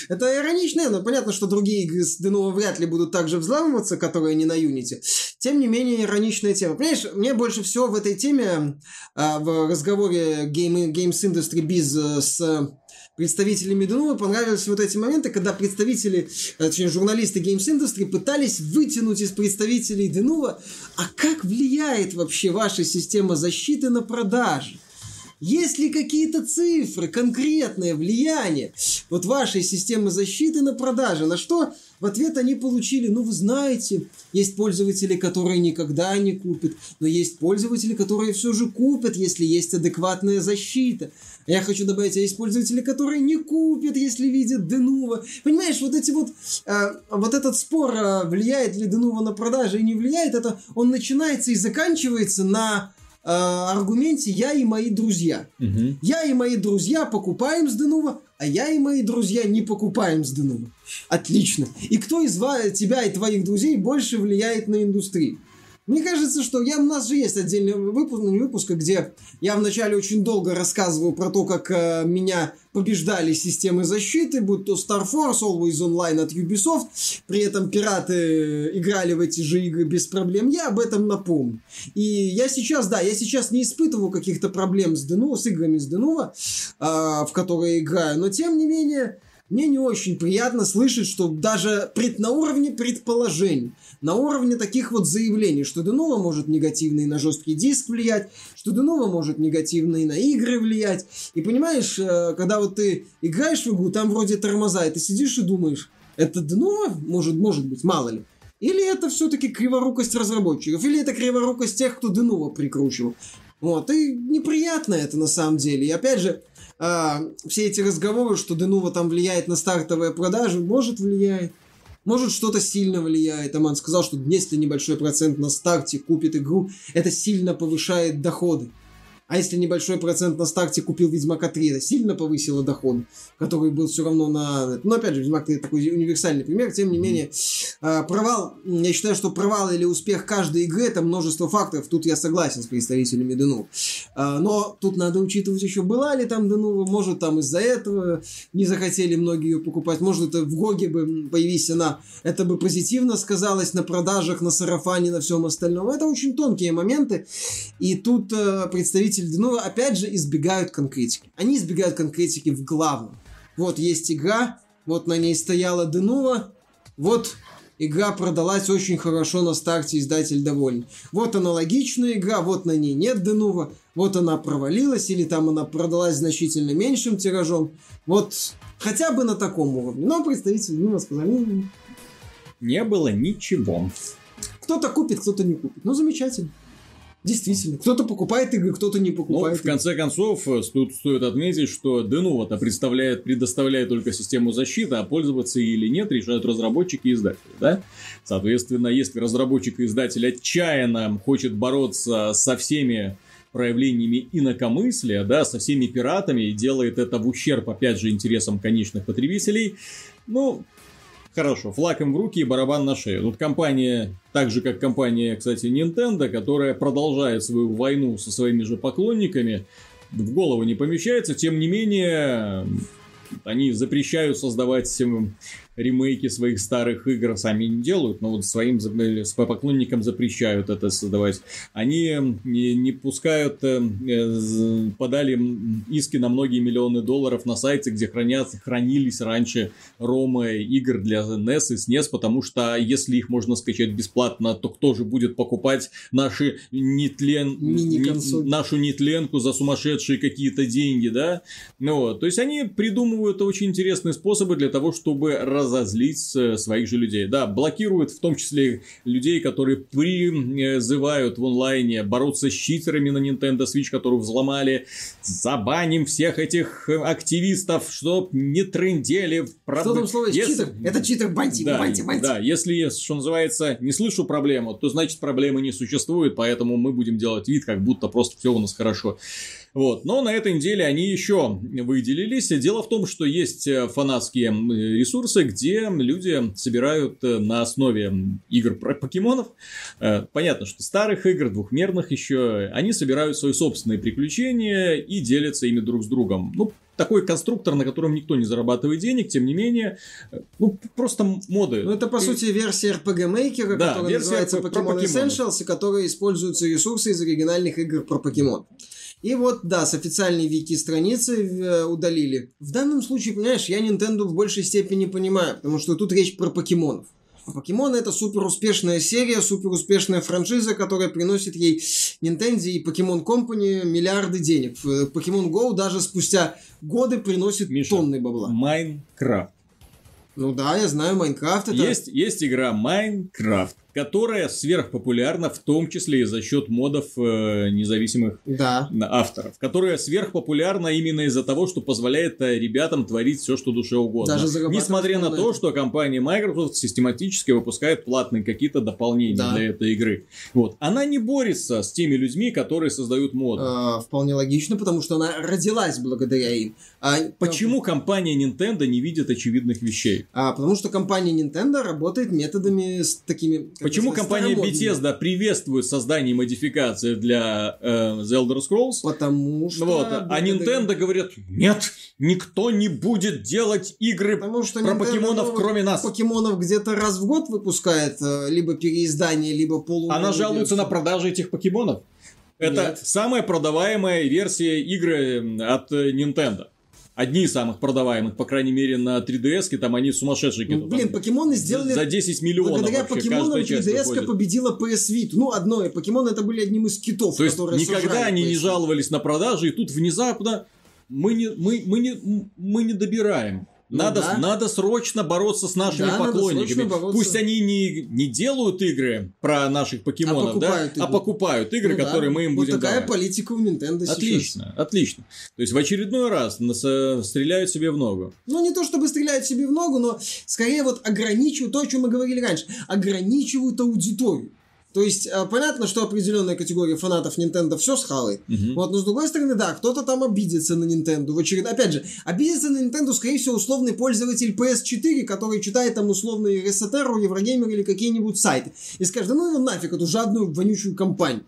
Это иронично, но понятно, что другие Denuvo вряд ли будут так же взламываться, которые не на Unity. Тем не менее, ироничная тема. Понимаешь, мне больше всего в этой теме, а, в разговоре Game, Games Industry Biz э, с представителями Denuvo понравились вот эти моменты, когда представители, э, точнее, журналисты Games Industry пытались вытянуть из представителей Denuvo, а как влияет вообще ваша система защиты на продажи? Есть ли какие-то цифры, конкретное влияние вот вашей системы защиты на продажи? На что в ответ они получили, ну вы знаете, есть пользователи, которые никогда не купят, но есть пользователи, которые все же купят, если есть адекватная защита. А Я хочу добавить, а есть пользователи, которые не купят, если видят Denuvo. Понимаешь, вот эти вот, а, вот этот спор, а, влияет ли Denuvo на продажи и не влияет, это он начинается и заканчивается на а, аргументе «я и мои друзья». Мгм. Я и мои друзья покупаем с Денува, а я и мои друзья не покупаем с Денува. Отлично. И кто из тебя и твоих друзей больше влияет на индустрию? Мне кажется, что я, у нас же есть отдельный выпуск, ну, не выпуск, где я вначале очень долго рассказываю про то, как э, меня побеждали системы защиты, будь то Star Force, Always Online от Ubisoft, при этом пираты играли в эти же игры без проблем, я об этом напомню. И я сейчас, да, я сейчас не испытываю каких-то проблем с Denuvo, с играми с Denuvo, а, в которые играю, но тем не менее, мне не очень приятно слышать, что даже пред, на уровне предположений, на уровне таких вот заявлений, что Denuvo может негативно и на жесткий диск влиять, что Denuvo может негативно и на игры влиять. И понимаешь, э, когда вот ты играешь в игру, там вроде тормоза, и ты сидишь и думаешь, это Denuvo? Может, может быть, мало ли. Или это все-таки криворукость разработчиков, или это криворукость тех, кто Denuvo прикручивал. Вот, и неприятно это на самом деле. И опять же, а, все эти разговоры, что Denuvo там влияет на стартовые продажи, может влияет. Может что-то сильно влияет. Аман сказал, что если небольшой процент на старте купит игру, это сильно повышает доходы. А если небольшой процент на старте купил Ведьмака 3, это сильно повысило доход, который был все равно на... Ну, опять же, Ведьмак 3 такой универсальный пример. Тем не менее, а, провал... Я считаю, что провал или успех каждой игры это множество факторов. Тут я согласен с представителями Дену. Но тут надо учитывать еще, была ли там Дену, может там из-за этого не захотели многие ее покупать, может это в Гоге бы появись она, это бы позитивно сказалось на продажах, на сарафане, на всем остальном. Это очень тонкие моменты. И тут э, представители Denuvo опять же избегают конкретики. Они избегают конкретики в главном. Вот есть игра, вот на ней стояла Denuvo, вот игра продалась очень хорошо на старте, издатель доволен. Вот аналогичная игра, вот на ней нет Denuvo, вот она провалилась, или там она продалась значительно меньшим тиражом. Вот хотя бы на таком уровне. Но представители Denuvo сказали, «Ну, Не было ничего. кто-то купит, кто-то не купит. Ну, замечательно. Действительно. Кто-то покупает игры, кто-то не Ну, покупает. в конце концов, э, тут стоит отметить, что Denuvo-то представляет, предоставляет только систему защиты, а пользоваться или нет решают разработчики и издатели, да? Соответственно, если разработчик и издатель отчаянно хочет бороться со всеми проявлениями инакомыслия, да, со всеми пиратами и делает это в ущерб, опять же, интересам конечных потребителей, ну, Хорошо, флаг им в руки и барабан на шею. Тут компания, так же как компания, кстати, Nintendo, которая продолжает свою войну со своими же поклонниками, в голову не помещается. Тем не менее, они запрещают создавать м, ремейки своих старых игр сами не делают, но вот своим поклонникам запрещают это создавать. Они не, не пускают, э, подали иски на многие миллионы долларов на сайте, где хранят, хранились раньше ромы игр для NES и SNES, потому что если их можно скачать бесплатно, то кто же будет покупать наши нетлен... нашу нетленку за сумасшедшие какие-то деньги, да? Ну вот, то есть они придумывают очень интересные способы для того, чтобы разозлить э, своих же людей. Да, блокируют в том числе людей, которые призывают в онлайне бороться с читерами на Nintendo Switch, которую взломали. Забаним всех этих активистов, чтоб не трындели. Что там слово если... читер? Это читер, баньте, да, баньте, баньте. Да, если, что называется, не слышу проблему, то значит проблемы не существует, поэтому мы будем делать вид, как будто просто все у нас хорошо. Вот. Но на этой неделе они еще выделились. Дело в том, что есть э, фанатские ресурсы, где люди собирают э, на основе игр про покемонов. Э, понятно, что старых игр, двухмерных еще, они собирают свои собственные приключения и делятся ими друг с другом. Ну, такой конструктор, на котором никто не зарабатывает денег, тем не менее, ну, просто моды. Ну, это, по и... сути, версия RPG Maker, да, которая называется Pokemon Essentials, и которая используются ресурсы из оригинальных игр про покемон. И вот, да, с официальной вики-страницы э, удалили. В данном случае, понимаешь, я Nintendo в большей степени понимаю, потому что тут речь про покемонов. А покемоны это супер успешная серия, супер успешная франшиза, которая приносит ей Nintendo и Pokemon Company миллиарды денег. Pokemon Go даже спустя годы приносит Миша, тонны бабла. Майнкрафт. Ну да, я знаю, Майнкрафт это... Есть, есть игра Майнкрафт которая сверхпопулярна в том числе и за счет модов э, независимых да. авторов, которая сверхпопулярна именно из-за того, что позволяет э, ребятам творить все, что душе угодно. Даже Несмотря на то, что компания Microsoft систематически выпускает платные какие-то дополнения да. для этой игры. Вот. Она не борется с теми людьми, которые создают моды. А, вполне логично, потому что она родилась благодаря им. А, Почему компания Nintendo не видит очевидных вещей? А, потому что компания Nintendo работает методами с такими Почему компания Bethesda приветствует создание модификации для э, The Elder Scrolls? Потому что... Вот, а Nintendo говорят, нет, никто не будет делать игры Потому что про Nintendo покемонов, кроме нас. Покемонов где-то раз в год выпускает э, либо переиздание, либо полу. Она жалуется на продажи этих покемонов. Это Нет. самая продаваемая версия игры от Nintendo одни из самых продаваемых, по крайней мере, на 3DS, там они сумасшедшие. Ну, блин, покемоны сделали... За 10 миллионов Благодаря покемонам 3DS победила PS Vita. Ну, одно, покемоны это были одним из китов, То есть, никогда они не жаловались на продажи, и тут внезапно мы не, мы, мы не, мы не добираем. Ну, надо, да. надо срочно бороться с нашими да, поклонниками. Пусть они не, не делают игры про наших покемонов, а да, игры. а покупают игры, ну, которые да. мы им будем вот такая давать. политика у Nintendo Отлично, сейчас. отлично. То есть в очередной раз стреляют себе в ногу. Ну, не то чтобы стреляют себе в ногу, но скорее вот ограничивают то, о чем мы говорили раньше. Ограничивают аудиторию. То есть, э, понятно, что определенная категория фанатов Nintendo все схавает. Угу. Вот, но с другой стороны, да, кто-то там обидится на Nintendo. В очеред... Опять же, обидится на Nintendo, скорее всего, условный пользователь PS4, который читает там условный Resetero, Еврогеймер или какие-нибудь сайты. И скажет, да ну его нафиг, эту жадную, вонючую компанию.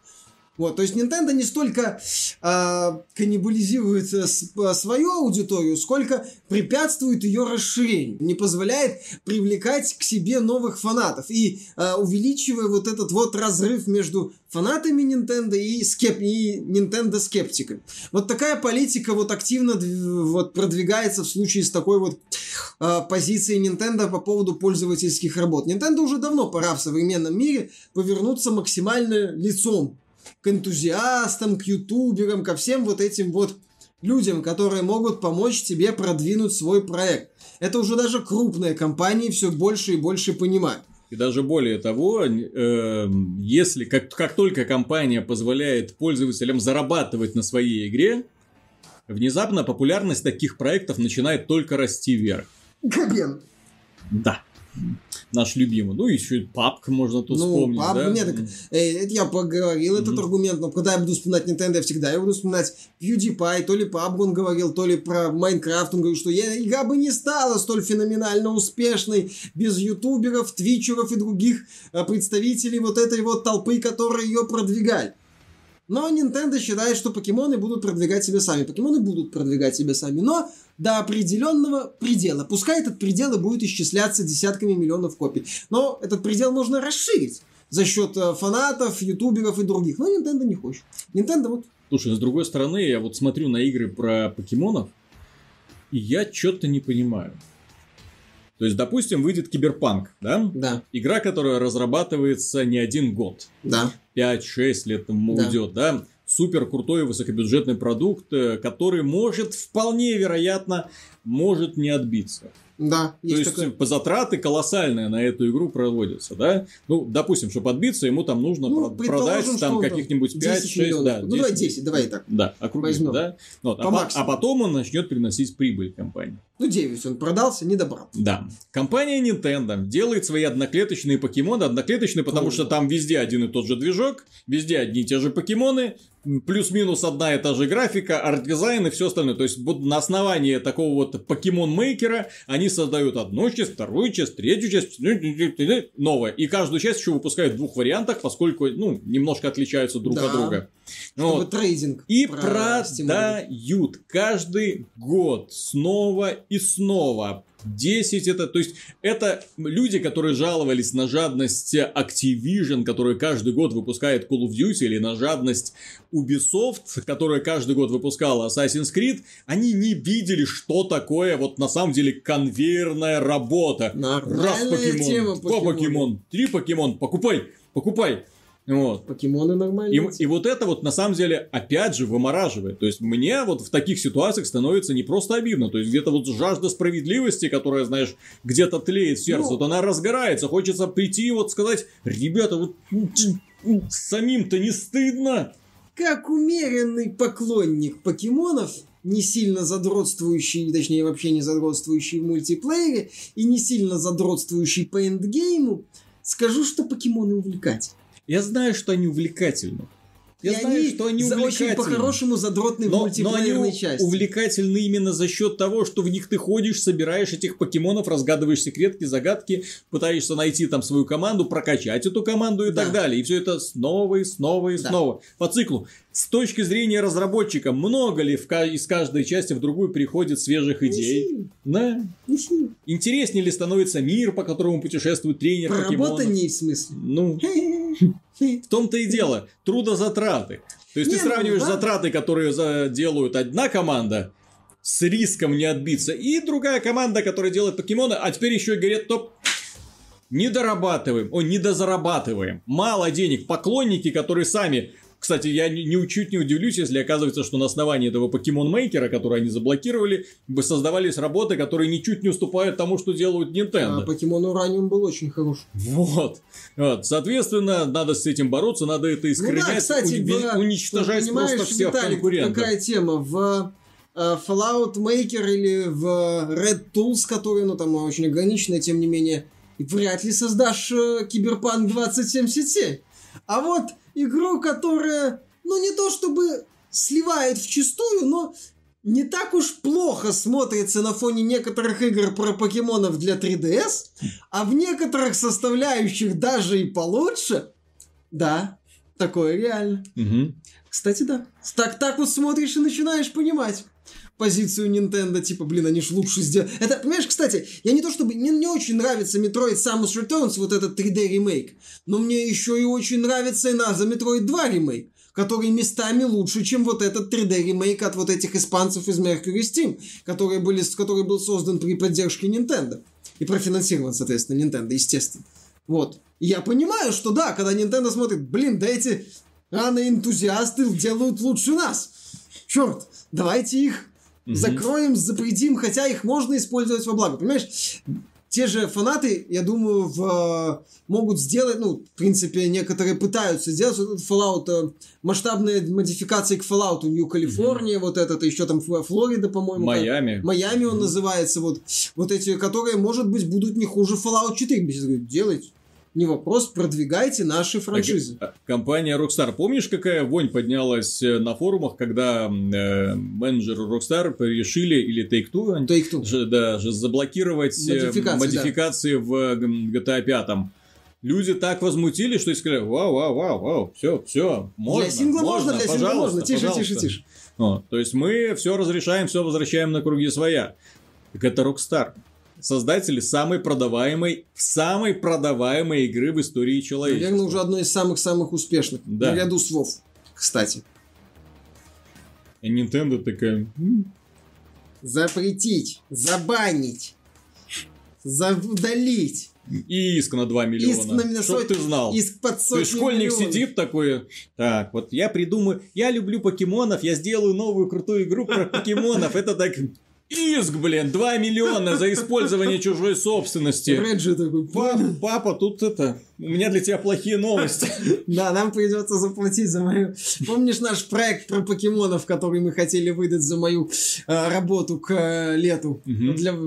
Вот, то есть Nintendo не столько э, каннибализирует э, свою аудиторию, сколько препятствует ее расширению, не позволяет привлекать к себе новых фанатов и э, увеличивая вот этот вот разрыв между фанатами Nintendo и, скеп... и Nintendo скептиками. Вот такая политика вот активно вот продвигается в случае с такой вот э, позицией Nintendo по поводу пользовательских работ. Nintendo уже давно пора в современном мире повернуться максимально лицом к энтузиастам, к ютуберам, ко всем вот этим вот людям, которые могут помочь тебе продвинуть свой проект. Это уже даже крупные компании все больше и больше понимают. И даже более того, э, если как, как только компания позволяет пользователям зарабатывать на своей игре, внезапно популярность таких проектов начинает только расти вверх. Гаген. Да наш любимый. Ну, еще и папка можно тут ну, вспомнить, пап, да? Нет, так, э, это я поговорил, mm-hmm. этот аргумент, но когда я буду вспоминать Nintendo, я всегда я буду вспоминать PewDiePie, то ли PUBG он говорил, то ли про Майнкрафт он говорил, что я, игра бы не стала столь феноменально успешной без ютуберов, твичеров и других э, представителей вот этой вот толпы, которые ее продвигали. Но Nintendo считает, что покемоны будут продвигать себя сами. Покемоны будут продвигать себя сами, но до определенного предела. Пускай этот предел и будет исчисляться десятками миллионов копий. Но этот предел можно расширить за счет э, фанатов, ютуберов и других. Но Nintendo не хочет. Nintendo вот... Слушай, с другой стороны, я вот смотрю на игры про покемонов, и я что-то не понимаю. То есть, допустим, выйдет Киберпанк, да? Да. Игра, которая разрабатывается не один год. Да. 5-6 лет тому Да. уйдет, да? Супер крутой высокобюджетный продукт, э, который может, вполне вероятно, может не отбиться. Да. То есть, такое. по затраты колоссальные на эту игру проводятся, да? Ну, допустим, чтобы отбиться, ему там нужно Ну, про- продать там каких-нибудь 10 5-6, миллионов. да. Ну, давай 10, давай и так. Да, округлим, да? Вот, По а, максимуму. а потом он начнет приносить прибыль компании. Ну, 9 он продался, не добрал. Да. Компания Nintendo делает свои одноклеточные покемоны. Одноклеточные, потому Ну. что там везде один и тот же движок, везде одни и те же покемоны, плюс-минус одна и та же графика, арт-дизайн и все остальное. То есть вот на основании такого вот покемон-мейкера они создают одну часть, вторую часть, третью часть, новое. И каждую часть еще выпускают в двух вариантах, поскольку, ну, немножко отличаются друг Да. от друга. Чтобы Вот. трейдинг. И про- продают каждый год снова и снова. 10 это, то есть это люди, которые жаловались на жадность Activision, который каждый год выпускает Call of Duty, или на жадность Ubisoft, которая каждый год выпускала Assassin's Creed, они не видели, что такое вот на самом деле конвейерная работа. Раз Нормальная покемон, тема два покемонов. покемон, три покемон, покупай, покупай. Вот. Покемоны И, нормальные. и вот это вот на самом деле опять же вымораживает. То есть мне вот в таких ситуациях становится не просто обидно. То есть где-то вот жажда справедливости, которая, знаешь, где-то тлеет в сердце, Ну. вот она разгорается. Хочется прийти и вот сказать, ребята, вот самим-то не стыдно. Как умеренный поклонник покемонов, не сильно задротствующий, точнее вообще не задротствующий в мультиплеере и не сильно задротствующий по эндгейму, скажу, что покемоны увлекательны. Я знаю, что они увлекательны. Я и знаю, они что они за- очень увлекательны. по-хорошему задротны в Но, но они мультиплеерной части. увлекательны именно за счет того, что в них ты ходишь, собираешь этих покемонов, разгадываешь секретки, загадки, пытаешься найти там свою команду, прокачать эту команду и Да. так далее. И все это снова и снова и Да. снова. По циклу. С точки зрения разработчика, много ли в из каждой части в другую приходит свежих Не идей? сильно, Да. не сильно. Интереснее ли становится мир, по которому путешествует тренер покемонов? Проработаннее в смысле. Ну, в том-то и дело. Трудозатраты. То есть Не, ты ну сравниваешь да. затраты, которые делают одна команда, с риском не отбиться, и другая команда, которая делает покемоны, а теперь еще и говорят, топ, не дорабатываем, о, не дозарабатываем. Мало денег. Поклонники, которые сами... Кстати, я не, не- удивлюсь, если окажется, что на основании этого покемон-мейкера, который они заблокировали, бы создавались работы, которые ничуть не уступают тому, что делают Nintendo. А покемон Ураниум был очень хорош. Вот. вот. Соответственно, надо с этим бороться, надо это искоренять, Ну да, кстати, уни- в- уничтожать просто всех Виталик, конкурентов. какая тема? В э, Fallout Maker или в Red Tools, который, ну, там очень ограниченная, тем не менее, вряд ли создашь э, Киберпанк 2077. А вот игру, которая, ну, не то чтобы сливает в чистую, но не так уж плохо смотрится на фоне некоторых игр про покемонов для 3DS, а в некоторых составляющих даже и получше. Да, такое реально. Мгм. Кстати, да. Так, так вот смотришь и начинаешь понимать позицию Nintendo, типа, блин, они ж лучше сделали. Это, понимаешь, кстати, я не то чтобы... Мне не очень нравится Metroid Samus Returns, вот этот 3D ремейк, но мне еще и очень нравится и Наза Metroid 2 ремейк, который местами лучше, чем вот этот 3D ремейк от вот этих испанцев из Mercury Steam, которые были, который был создан при поддержке Nintendo. И профинансирован, соответственно, Nintendo, естественно. Вот. И я понимаю, что да, когда Nintendo смотрит, блин, да эти рано энтузиасты делают лучше нас. Черт, давайте их закроем, запретим, хотя их можно использовать во благо. Понимаешь, те же фанаты, я думаю, в, э, могут сделать, ну, в принципе, некоторые пытаются сделать вот этот Fallout, э, масштабные модификации к Fallout, Нью Калифорния, вот этот, еще там Флорида, по-моему. как- Майами. Майами он называется, вот, вот эти, которые, может быть, будут не хуже Fallout 4. Мне сейчас говорят, делайте. Не вопрос, продвигайте наши франшизы. Так, э, Компания Rockstar. Помнишь, какая вонь поднялась э, на форумах, когда э, менеджеры Rockstar решили, или Take-Two, Take-Two. же, да, же заблокировать э, Модификации, модификации в GTA 5. люди так возмутились, что и сказали, вау, вау, вау, вау, все, все, можно, для сингла можно, для сингла можно. Тише, пожалуйста». тише, тише. Вот, то есть мы все разрешаем, все возвращаем на круги своя. Так это Rockstar. Создатели самой продаваемой, самой продаваемой игры в истории человечества. Наверное, уже одной из самых-самых успешных. Да. Наряду с WoW, кстати. И Nintendo такая... «М, Запретить, забанить, за- удалить. И иск на 2 миллиона. Иск на Чтоб сотни- ты знал. Иск под То сотни есть школьник миллионов. сидит такой, так, вот я придумаю, я люблю покемонов, я сделаю новую крутую игру про покемонов. Это так, иск, блин, 2 миллиона за использование чужой собственности. Реджи такой, Пап- папа, тут это, у меня для тебя плохие новости. Да, нам придется заплатить за мою... Помнишь наш проект про покемонов, который мы хотели выдать за мою э, работу к э, лету? Мгм. Для,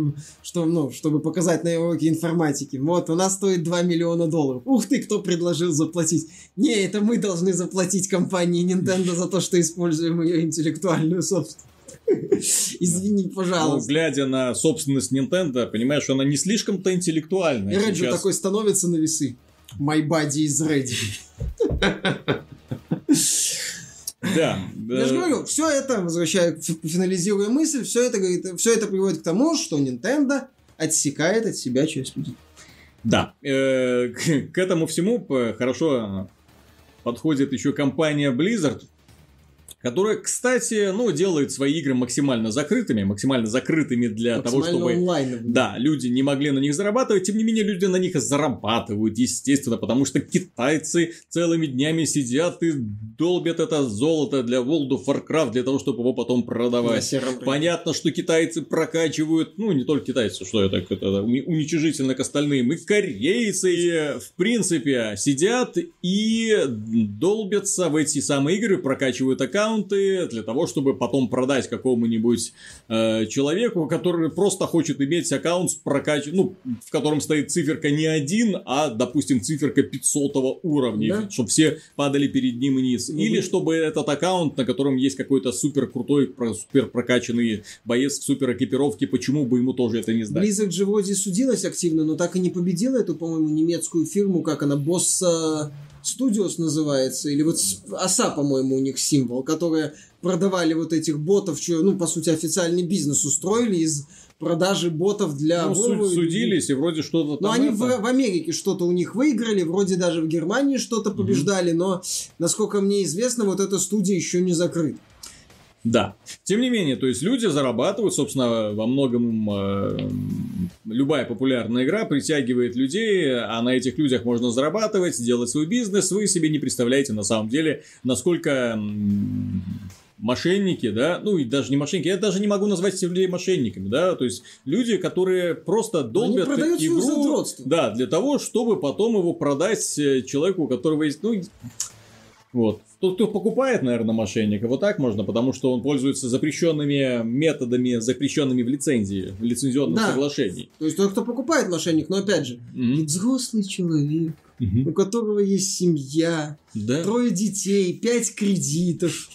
что, ну, чтобы показать на уроке информатики. Вот, она стоит 2 миллиона долларов. Ух ты, кто предложил заплатить? Не, это мы должны заплатить компании Nintendo за то, что используем ее интеллектуальную собственность. Извини, Ну, пожалуйста. глядя на собственность Nintendo, понимаешь, она не слишком-то интеллектуальная. И Реджи сейчас. такой становится на весы. My body is ready. Да. Я же э, говорю, все это, возвращаю, фи- финализируя мысль, все это, говорит, все это приводит к тому, что Nintendo отсекает от себя часть людей. Да, э, к, этому всему п- хорошо подходит еще компания Blizzard, которая, кстати, ну, делает свои игры максимально закрытыми, максимально закрытыми для того, чтобы... онлайновый. Да, люди не могли на них зарабатывать, тем не менее люди на них зарабатывают, естественно, потому что китайцы целыми днями сидят и долбят это золото для World of Warcraft, для того, чтобы его потом продавать. сером. Понятно, что китайцы прокачивают, ну, не только китайцы, что это, это уни- уничижительно к остальным, и корейцы, и, в принципе, сидят и долбятся в эти самые игры, прокачивают аккаунты для того, чтобы потом продать какому-нибудь э, человеку, который просто хочет иметь аккаунт с прокач... ну, в котором стоит циферка не один, а, допустим, циферка 500 уровня, Да. чтобы все падали перед ним вниз. Ну, Или вы- чтобы этот аккаунт, на котором есть какой-то супер крутой, супер прокачанный боец в супер экипировке, почему бы ему тоже это не сдать? Же вроде судилась активно, но так и не победила эту, по-моему, немецкую фирму, как она, Boss Studios называется, или вот оса, по-моему, у них символ, которые продавали вот этих ботов, чё, ну, по сути, официальный бизнес устроили из продажи ботов для Ну, и судились, и вроде что-то Но там они это- в, в Америке что-то у них выиграли, вроде даже в Германии что-то побеждали, но, насколько мне известно, вот эта студия еще не закрыта. Да. Тем не менее, то есть люди зарабатывают, собственно, во многом э, любая популярная игра притягивает людей, а на этих людях можно зарабатывать, делать свой бизнес. Вы себе не представляете на самом деле, насколько мошенники, да, ну и даже не мошенники, я даже не могу назвать этих людей мошенниками, да, то есть люди, которые просто долбят игру, да, для того, чтобы потом его продать э, человеку, у которого есть, ну, вот. Тот, кто покупает, наверное, мошенника, вот так можно, потому что он пользуется запрещенными методами, запрещенными в лицензии, в лицензионном Да. соглашении. То есть тот, кто покупает мошенник, но опять же, Мгм. взрослый человек, Мгм. у которого есть семья, Да. трое детей, пять кредитов,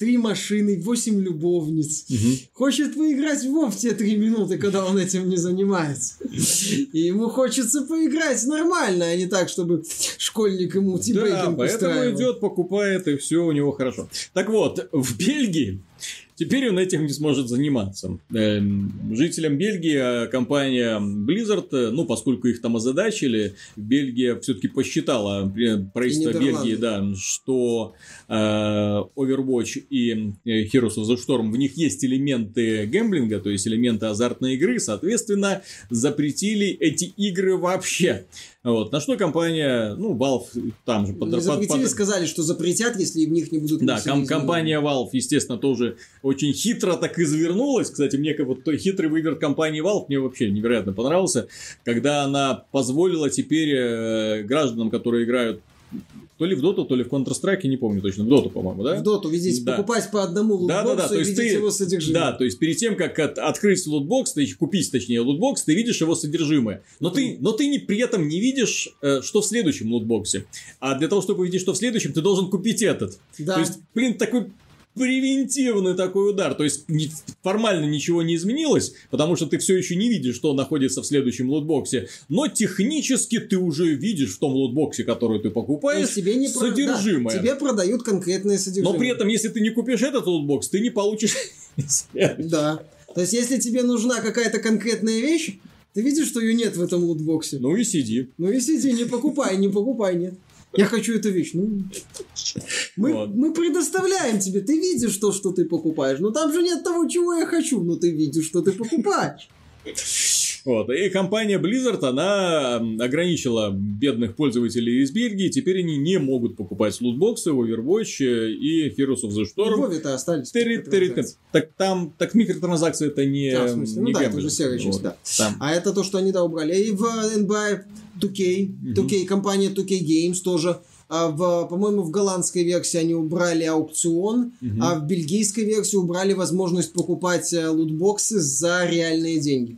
три машины, восемь любовниц. Мгм. Хочет поиграть в Вов те три минуты, когда он этим не занимается. И ему хочется поиграть нормально, а не так, чтобы школьник ему Да, тибейтинг поэтому устраивал. идет, покупает, и все у него хорошо. Так вот, в Бельгии теперь он этим не сможет заниматься. Эм, Жителям Бельгии э, компания Blizzard, э, ну, поскольку их там озадачили, Бельгия все-таки посчитала, э, правительство. Бельгии, да, что э, Overwatch и Heroes of the Storm, в них есть элементы гэмблинга, то есть элементы азартной игры, соответственно, запретили эти игры вообще. Вот. На что компания, ну, Valve там же под- под- сказали, что запретят, если в них не будут да, ком- компания Valve, естественно, тоже очень хитро так извернулась. Кстати, мне как вот хитрый выверт компании Valve мне вообще невероятно понравился, когда она позволила теперь э, гражданам, которые играют то ли в Доту, то ли в Counter-Strike, не помню точно, в Доту, по-моему, да? В доту, видите, Да. покупать по одному Да, лутбоксу да, да, то и есть видеть ты, его содержимое. да, то есть перед тем, как от- открыть лутбокс, ты купить, точнее, лутбокс, ты видишь его содержимое. Но ты, но ты не, при этом не видишь, э, что в следующем лутбоксе. А для того, чтобы увидеть, что в следующем, ты должен купить этот. Да. То есть, блин, такой превентивный такой удар. То есть не, формально ничего не изменилось, потому что ты все еще не видишь, что находится в следующем лутбоксе. Но технически ты уже видишь в том лутбоксе, который ты покупаешь, тебе не содержимое. да, тебе продают конкретное содержимое. Но при этом, если ты не купишь этот лутбокс, ты не получишь Да. То есть, если тебе нужна какая-то конкретная вещь, ты видишь, что ее нет в этом лутбоксе. Ну и сиди. Ну и сиди, не покупай, не покупай, нет. Я хочу эту вещь. Ну, мы, Вот. мы предоставляем тебе. Ты видишь то, что ты покупаешь. Но там же нет того, чего я хочу. Но ты видишь, что ты покупаешь. Вот. И компания Blizzard, она ограничила бедных пользователей из Бельгии. Теперь они не могут покупать лутбоксы, Overwatch и Heroes of the Storm. Вове-то остались. Терри- терри- Так там, так микротранзакции это не... А, в смысле, ну не да, это уже серая часть, Вот. да. Там. А это то, что они да убрали. И в NBA 2K, 2K компания 2K Games тоже. а в, по-моему, в голландской версии они убрали аукцион, Мгм. а в бельгийской версии убрали возможность покупать э, лутбоксы за реальные деньги.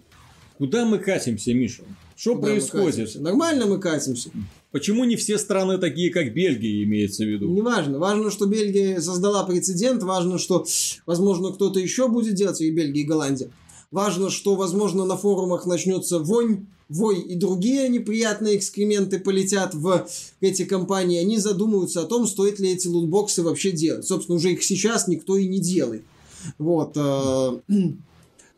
Куда мы катимся, Миша? Что Куда мы происходит? катимся? Нормально мы катимся. Почему не все страны такие, как Бельгия, имеется в виду? Не важно. Важно, что Бельгия создала прецедент. Важно, что, возможно, кто-то еще будет делать, и Бельгия, и Голландия. Важно, что, возможно, на форумах начнется вонь, вой и другие неприятные экскременты полетят в эти компании. Они задумаются о том, стоит ли эти лутбоксы вообще делать. Собственно, уже их сейчас никто и не делает. Вот. э,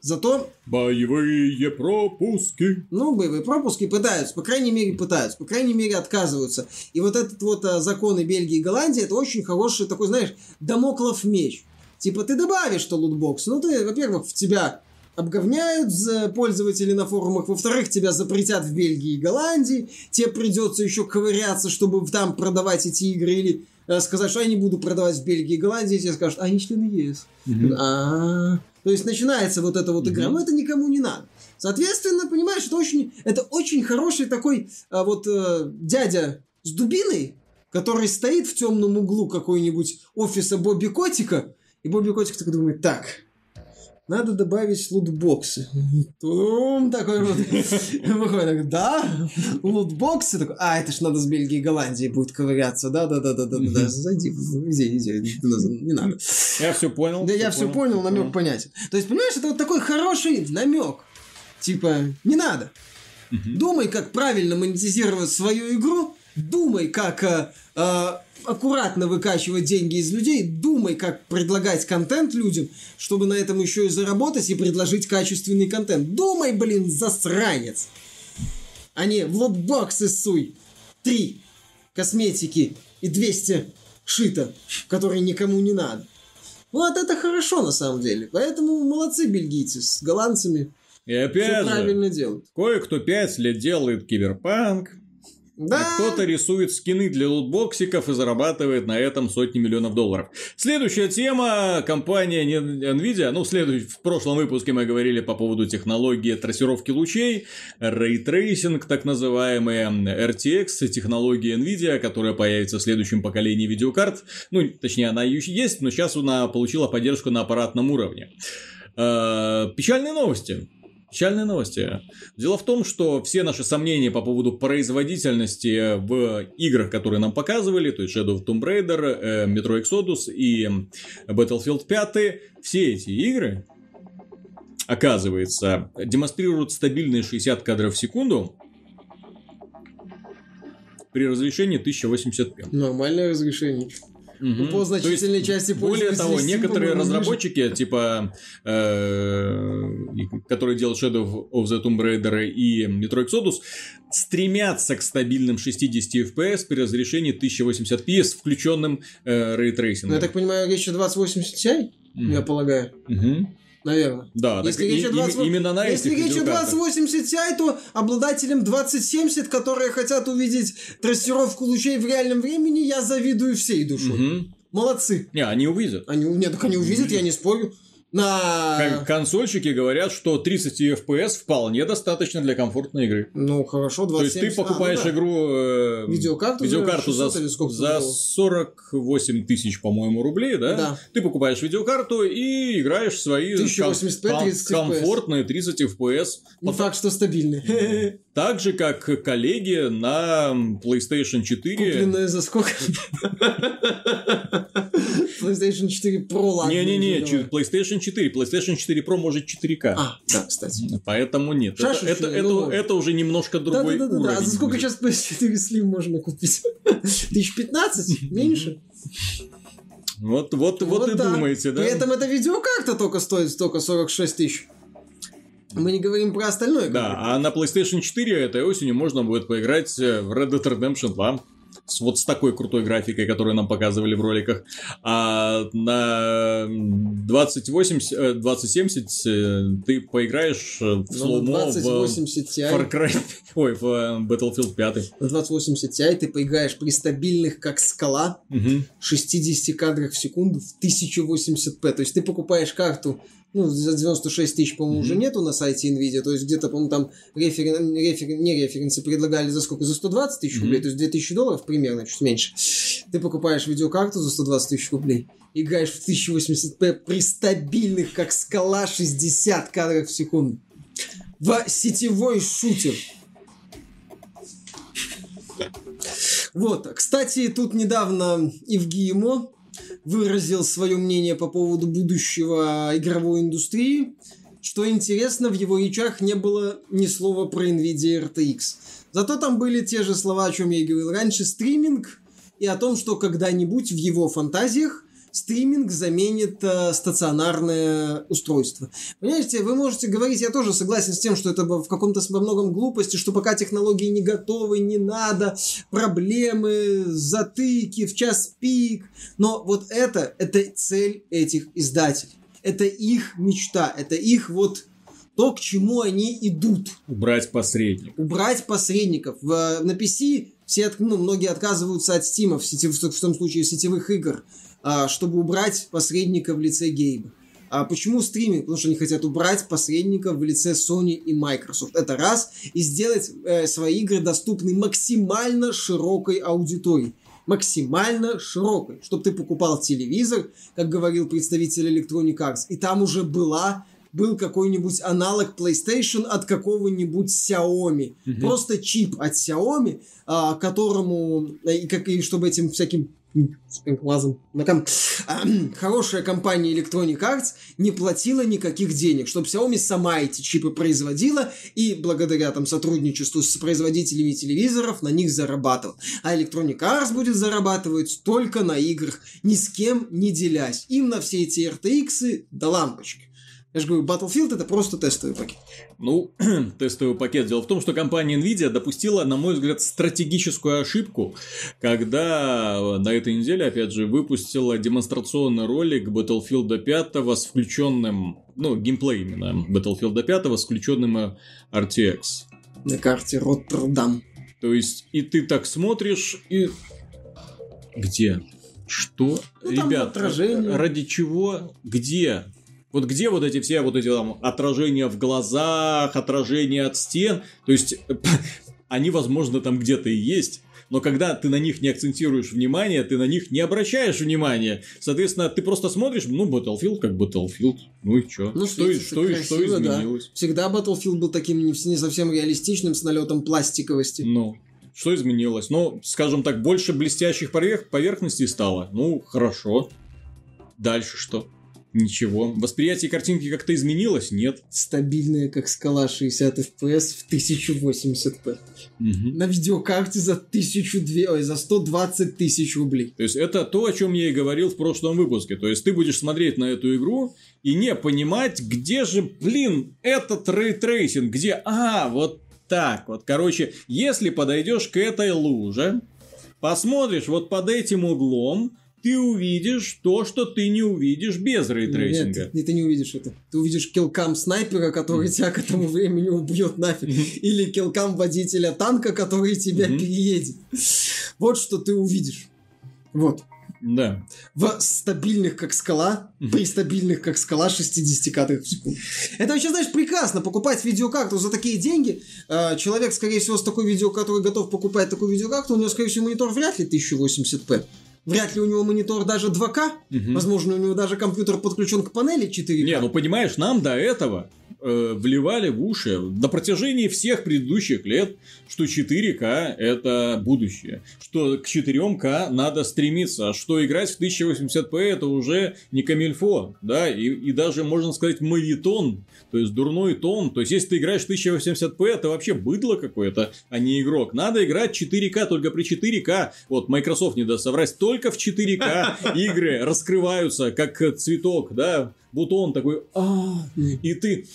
Зато Боевые пропуски. Ну, боевые пропуски пытаются, по крайней мере, пытаются, по крайней мере, отказываются. И вот этот вот а, законы Бельгии и Голландии, это очень хороший такой, знаешь, домоклов меч. Типа, ты добавишь что лутбокс, ну, ты, во-первых, в тебя обговняют пользователи на форумах, во-вторых, тебя запретят в Бельгии и Голландии, тебе придется еще ковыряться, чтобы там продавать эти игры, или э, сказать, что я не буду продавать в Бельгии и Голландии, и тебе скажут, а они члены ЕС. А, То есть начинается вот эта вот игра, но это никому не надо. Соответственно, понимаешь, это очень, это очень хороший такой а, вот э, дядя с дубиной, который стоит в темном углу какой-нибудь офиса Бобби Котика, и Бобби Котик такой думает, так, надо добавить лутбоксы. Тум, такой вот. Выходит, да, лутбоксы. Такой, а, это ж надо с Бельгии и Голландии будет ковыряться. Да, да, да, да, да, да. Зайди, иди, иди, не надо. Я все понял. Да я все понял, намек понятен. То есть, понимаешь, это вот такой хороший намек. Типа, не надо. Думай, как правильно монетизировать свою игру. Думай, как э, э, аккуратно выкачивать деньги из людей. Думай, как предлагать контент людям, чтобы на этом еще и заработать и предложить качественный контент. Думай, блин, засранец. А не в лотбоксы суй. Три косметики и 200 шита, которые никому не надо. Вот это хорошо на самом деле. Поэтому молодцы бельгийцы с голландцами. И Все опять же, правильно делают. кое-кто пять лет делает киберпанк, Да. кто-то рисует скины для лутбоксиков и зарабатывает на этом сотни миллионов долларов. Следующая тема. Компания Nvidia. Ну, следующий, в прошлом выпуске мы говорили по поводу технологии трассировки лучей, ray tracing, так называемый, RTX, технология Nvidia, которая появится в следующем поколении видеокарт. Ну, точнее, она есть, но сейчас она получила поддержку на аппаратном уровне. Э, Печальные новости. Печальные новости. Дело в том, что все наши сомнения по поводу производительности в играх, которые нам показывали, то есть Shadow of Tomb Raider, э, Metro Exodus и Battlefield 5, все эти игры, оказывается, демонстрируют стабильные 60 кадров в секунду при разрешении 1080p. Нормальное разрешение. Мгм. По значительной есть, части Более того, некоторые по-моему, ниже. разработчики, типа, э, которые делают Shadow of the Tomb Raider и Metro Exodus, стремятся к стабильным 60 FPS при разрешении 1080p с включенным э, Ну, ray tracing ом. я так понимаю, речь о 2080 Ti, Мгм. я полагаю. Мгм. Наверное. Да, так Если речь о и- 20 именно на Если видеокартах. 2080 Ti, то обладателям 2070, которые хотят увидеть трассировку лучей в реальном времени, я завидую всей душой. Мгм. Молодцы. Не, они увидят. Они, нет, так они увидят, я не спорю. На... Кон- Консольщики говорят, что 30 FPS вполне достаточно для комфортной игры. Ну, хорошо, То есть 2070. ты покупаешь А, ну да. игру, э, Видеокарту за видеокарту за, 600 или сколько за стоило? 48 тысяч, по-моему, рублей, да? Да. Ты покупаешь видеокарту и играешь в свои 1080p, ком- 30 FPS. комфортные 30 FPS. Не факт, что стабильный. Так же, как коллеги на PlayStation 4. Купленное за сколько? PlayStation 4 Pro, ладно. Не-не-не, чё- давай. PlayStation 4. PlayStation 4 Pro может 4К. А, да, кстати. Поэтому нет. Это, Шашечный, это, это, ну, это уже немножко другой Да-да-да, уровень. а за сколько сейчас PS4 Slim можно купить? Тысяч пятнадцать? Меньше? Вот, вот, вот, и да. думаете, да? При этом эта видеокарта только стоит столько 46 тысяч. Мы не говорим про остальное. Да, а на PlayStation 4 этой осенью можно будет поиграть э, в Red Dead Redemption 2. С, вот с такой крутой графикой, которую нам показывали в роликах. А на 2080, э, 2070 э, ты поиграешь э, в Ну, слоумо в 2080 Far Cry, ой, в э, Battlefield 5. на 2080 Ti ты поиграешь при стабильных, как скала, Мгм. 60 кадрах в секунду в 1080p. То есть ты покупаешь карту, ну, за 96 тысяч, по-моему, уже Мгм. нету на сайте NVIDIA, то есть где-то, по-моему, там референ, референ- не референсы предлагали за сколько? За 120 тысяч рублей, Мгм. то есть 2000 долларов примерно, чуть меньше. Ты покупаешь видеокарту за 120 тысяч рублей, играешь в 1080p при стабильных, как скала, 60 кадрах в секунду. В сетевой шутер. Вот, кстати, тут недавно Евгимо выразил свое мнение по поводу будущего игровой индустрии. Что интересно, в его речах не было ни слова про NVIDIA RTX. Зато там были те же слова, о чем я говорил раньше, стриминг, и о том, что когда-нибудь в его фантазиях стриминг заменит э, стационарное устройство. Понимаете, вы можете говорить, я тоже согласен с тем, что это в каком-то во многом глупости, что пока технологии не готовы, не надо, проблемы, затыки, в час пик. Но вот это, это цель этих издателей. Это их мечта, это их вот то, к чему они идут Убрать посредник. убрать посредников. В, на PC все, ну, многие отказываются от Steam, в, сетев- в том случае сетевых игр, а, чтобы убрать посредника в лице Гейба. А почему стриминг? Потому что они хотят убрать посредника в лице Sony и Microsoft. Это раз. И сделать э, свои игры доступны максимально широкой аудитории. Максимально широкой. Чтобы ты покупал телевизор, как говорил представитель Electronic Arts, и там уже была был какой-нибудь аналог PlayStation от какого-нибудь Xiaomi. Мгм. Просто чип от Xiaomi, а, которому, э, и, как, и чтобы этим всяким глазом, на ком- хорошая компания Electronic Arts не платила никаких денег, чтобы Xiaomi сама эти чипы производила и благодаря там сотрудничеству с производителями телевизоров на них зарабатывала. А Electronic Arts будет зарабатывать только на играх, ни с кем не делясь. Им на все эти RTX до лампочки. Я же говорю, Battlefield это просто тестовый пакет. Ну, тестовый пакет. Дело в том, что компания Nvidia допустила, на мой взгляд, стратегическую ошибку, когда на этой неделе, опять же, выпустила демонстрационный ролик Battlefield 5 с включенным, ну, геймплей именно Battlefield 5 с включенным э, RTX. На карте Роттердам. То есть, и ты так смотришь, и... Где? Что? Ну, Ребят, отражение. ради чего? Где? Вот где вот эти все вот эти там отражения в глазах, отражения от стен? То есть, они, возможно, там где-то и есть, но когда ты на них не акцентируешь внимание, ты на них не обращаешь внимания. Соответственно, ты просто смотришь, ну, Battlefield как Battlefield, ну и чё? Ну, что, и- что, и- что красиво, да. изменилось? Всегда Battlefield был таким не, не совсем реалистичным, с налетом пластиковости. Ну, что изменилось? Ну, скажем так, больше блестящих поверх- поверхностей стало. Ну, хорошо. Дальше что? Ничего. Восприятие картинки как-то изменилось? Нет. Стабильная, как скала 60 FPS в 1080p. Мгм. На видеокарте за 1002, ой, за 120 тысяч рублей. То есть это то, о чем я и говорил в прошлом выпуске. То есть ты будешь смотреть на эту игру и не понимать, где же, блин, этот ray tracing, где, а, вот так вот. Короче, если подойдешь к этой луже, посмотришь вот под этим углом, ты увидишь то, что ты не увидишь без ray tracing а. Нет, ты не увидишь это. Ты увидишь killcam снайпера, который тебя к этому времени убьет нафиг. Или killcam водителя танка, который тебя Мгм. переедет. Вот что ты увидишь. Вот. Да. в стабильных как скала, при стабильных как скала 60 кадрах в секунду. Это вообще, знаешь, прекрасно. Покупать видеокарту за такие деньги. Э, Человек, скорее всего, с такой видео, который готов покупать такую видеокарту, у него, скорее всего, монитор вряд ли 1080p. Вряд ли у него монитор даже 2К. Мгм. Возможно, у него даже компьютер подключен к панели 4К. Не, ну понимаешь, нам до этого э, вливали в уши на протяжении всех предыдущих лет, что 4К это будущее, что к 4К надо стремиться, что играть в 1080p это уже не камильфо, да, и, и даже можно сказать мавитон, то есть дурной тон, то есть если ты играешь в 1080p, это вообще быдло какое-то, а не игрок. Надо играть 4К, только при 4К, вот Microsoft не даст соврать, только в 4К игры раскрываются как цветок, да, бутон такой, а, и ты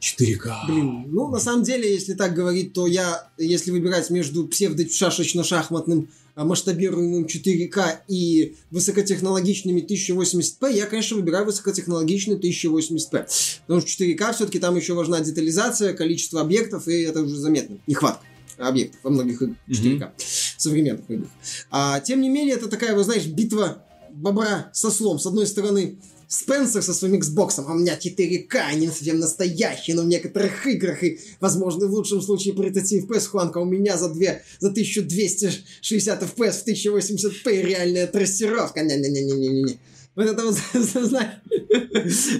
4К. Блин, ну, на самом деле, если так говорить, то я, если выбирать между псевдо-шашечно-шахматным а, масштабируемым 4К и высокотехнологичными 1080p, я, конечно, выбираю высокотехнологичный 1080p. Потому что 4К все-таки там еще важна детализация, количество объектов, и это уже заметно. Нехватка объектов во многих играх 4К, mm-hmm. современных играх. А, тем не менее, это такая, вы знаешь, битва бобра со слом. С одной стороны, Спенсер со своим Xbox, а у меня 4К, не совсем настоящий, но в некоторых играх, и, возможно, в лучшем случае при 30 FPS Хуанка у меня за, 2, за 1260 FPS в 1080p реальная трассировка. Не-не-не-не-не-не. Вот это вот, знаешь,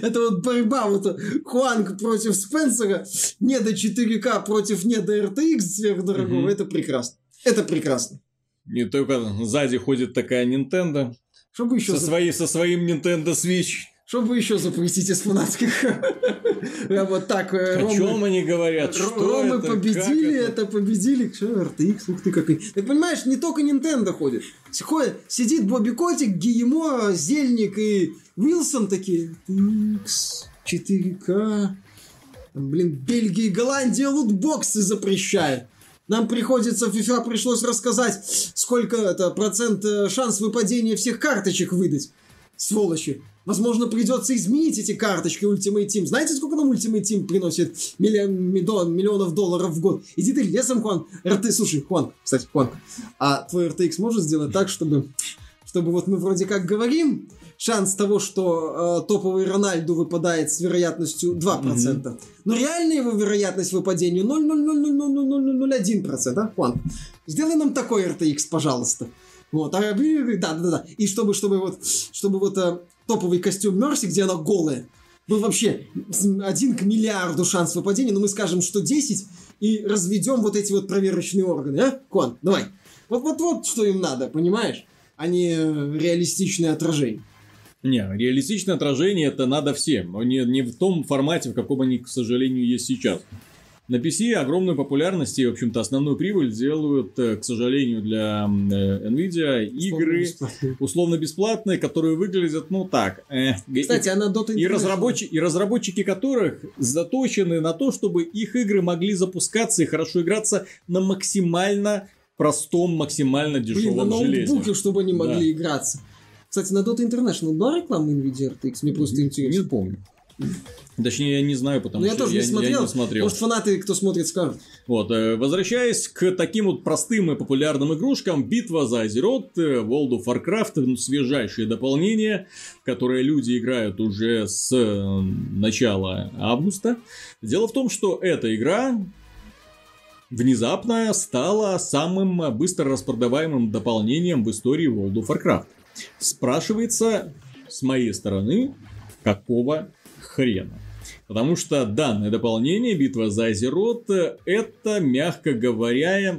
это вот борьба вот Хуанг против Спенсера, не до 4К против не до RTX сверхдорогого, mm-hmm. это прекрасно. Это прекрасно. Не только сзади ходит такая Nintendo, чтобы еще... Со, зап... своей, со своим Nintendo Switch. Чтобы еще запретить из фанатских. Вот так. Э, О чем они говорят? Что Ромы победили, это победили. Что, RTX, ух ты какой. Так понимаешь, не только Nintendo ходит. Сидит Бобби Котик, Гиемо, Зельник и Уилсон такие. X, 4К. Блин, Бельгия и Голландия лутбоксы запрещают. Нам приходится, в FIFA пришлось рассказать, сколько это процент э, шанс выпадения всех карточек выдать. Сволочи. Возможно, придется изменить эти карточки Ultimate Team. Знаете, сколько нам Ultimate Team приносит миллион, миллион, миллионов долларов в год? Иди ты лесом, Хуан. РТ, слушай, Хуан, кстати, Хуан, а твой RTX может сделать так, чтобы, чтобы вот мы вроде как говорим, шанс того, что э, топовый Рональду выпадает с вероятностью 2%. Mm-hmm. Но реальная его вероятность выпадения 0,0000001%, а, Хуан? Сделай нам такой RTX, пожалуйста. Вот, а, да, да, да. И чтобы, чтобы вот, чтобы вот а, топовый костюм Мерси, где она голая, был вообще один к миллиарду шанс выпадения, но мы скажем, что 10, и разведем вот эти вот проверочные органы, а? Кон, давай. Вот-вот-вот, что им надо, понимаешь? А не реалистичное отражение. Не, реалистичное отражение это надо всем, но не, не в том формате, в каком они, к сожалению, есть сейчас. На PC огромную популярность и, в общем-то, основную прибыль делают, э, к сожалению, для э, Nvidia игры условно бесплатные, которые выглядят, ну так. Э, Кстати, и, она Dota и, разрабоч... и разработчики которых заточены на то, чтобы их игры могли запускаться и хорошо играться на максимально простом, максимально дешевом Блин, на железе. чтобы они могли да. играться. Кстати, на Dota International была реклама NVIDIA RTX? Мне просто интересно. Не помню. Точнее, я не знаю, потому Но ну, что я, тоже не, смотрел. я не смотрел. Может, фанаты, кто смотрит, скажут. Вот, э, возвращаясь к таким вот простым и популярным игрушкам, битва за Азерот, э, World of Warcraft, ну, свежайшее дополнение, которое люди играют уже с э, начала августа. Дело в том, что эта игра внезапно стала самым быстро распродаваемым дополнением в истории World of Warcraft. Спрашивается с моей стороны, какого хрена? Потому что данное дополнение «Битва за Азерот» это, мягко говоря,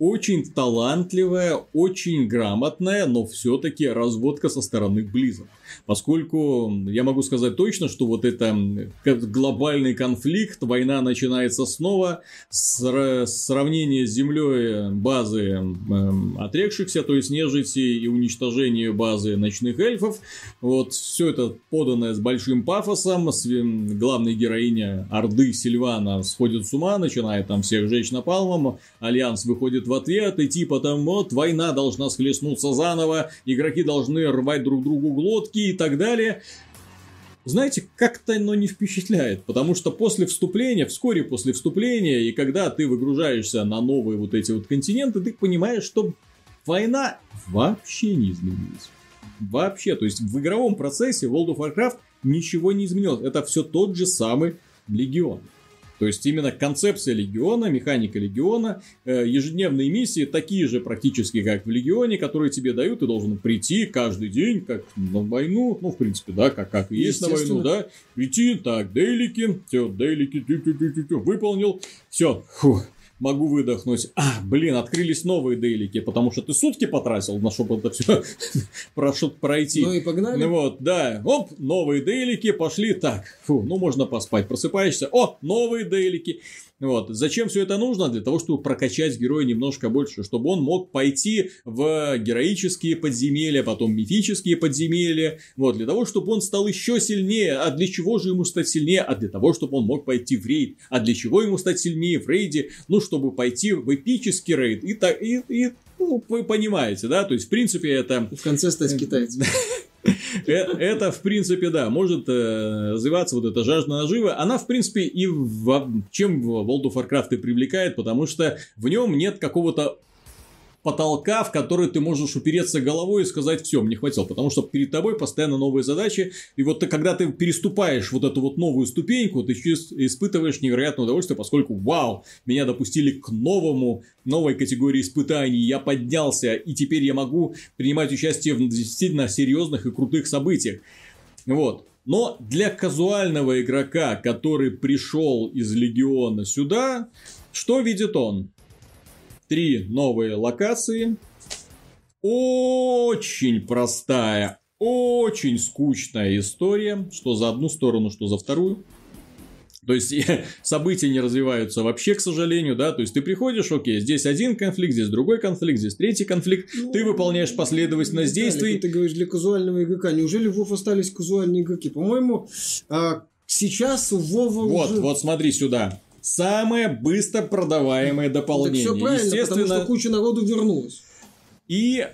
очень талантливая, очень грамотная, но все-таки разводка со стороны Близов. Поскольку я могу сказать точно, что вот это глобальный конфликт, война начинается снова, сравнение с землей базы эм, отрекшихся, то есть нежити и уничтожение базы ночных эльфов. Вот все это поданное с большим пафосом. Главная героиня Орды Сильвана сходит с ума, начинает там всех жечь напалмом. Альянс выходит в ответ, и типа там вот война должна схлестнуться заново, игроки должны рвать друг другу глотки, и так далее. Знаете, как-то оно не впечатляет, потому что после вступления, вскоре после вступления, и когда ты выгружаешься на новые вот эти вот континенты, ты понимаешь, что война вообще не изменилась. Вообще, то есть в игровом процессе World of Warcraft ничего не изменилось. Это все тот же самый легион. То есть именно концепция Легиона, механика Легиона, э, ежедневные миссии такие же практически, как в Легионе, которые тебе дают, ты должен прийти каждый день, как на войну, ну, в принципе, да, как, как и есть на войну, да, прийти, так, дейлики, все, дейлики, выполнил, все, фух, могу выдохнуть. А, блин, открылись новые дейлики, потому что ты сутки потратил на чтобы это все пройти. Ну и погнали. Ну вот, да. Оп, новые дейлики пошли. Так, фу, ну можно поспать. Просыпаешься. О, новые дейлики. Вот. Зачем все это нужно? Для того, чтобы прокачать героя немножко больше, чтобы он мог пойти в героические подземелья, потом мифические подземелья, вот, для того, чтобы он стал еще сильнее. А для чего же ему стать сильнее? А для того, чтобы он мог пойти в рейд. А для чего ему стать сильнее в рейде? Ну, чтобы пойти в эпический рейд. И, так, и, и ну, вы понимаете, да? То есть, в принципе, это... В конце стать китайцем. Э, это, в принципе, да, может э, развиваться вот эта жажда наживы. Она, в принципе, и в, чем World of Warcraft и привлекает, потому что в нем нет какого-то потолка, в который ты можешь упереться головой и сказать, все, мне хватило, потому что перед тобой постоянно новые задачи, и вот ты, когда ты переступаешь вот эту вот новую ступеньку, ты испытываешь невероятное удовольствие, поскольку, вау, меня допустили к новому, новой категории испытаний, я поднялся, и теперь я могу принимать участие в действительно серьезных и крутых событиях. Вот. Но для казуального игрока, который пришел из Легиона сюда, что видит он? Три новые локации. Очень простая, очень скучная история, что за одну сторону, что за вторую. То есть события не развиваются вообще, к сожалению, да. То есть ты приходишь, окей, здесь один конфликт, здесь другой конфликт, здесь третий конфликт. Ну, ты выполняешь последовательность Виталик, действий. Ты говоришь для казуального игрока. Неужели в WoW остались казуальные игроки? По-моему, а, сейчас у Вова Вот, уже... вот смотри сюда самое быстро продаваемое дополнение. Так все правильно, Естественно... потому что куча народу вернулась. И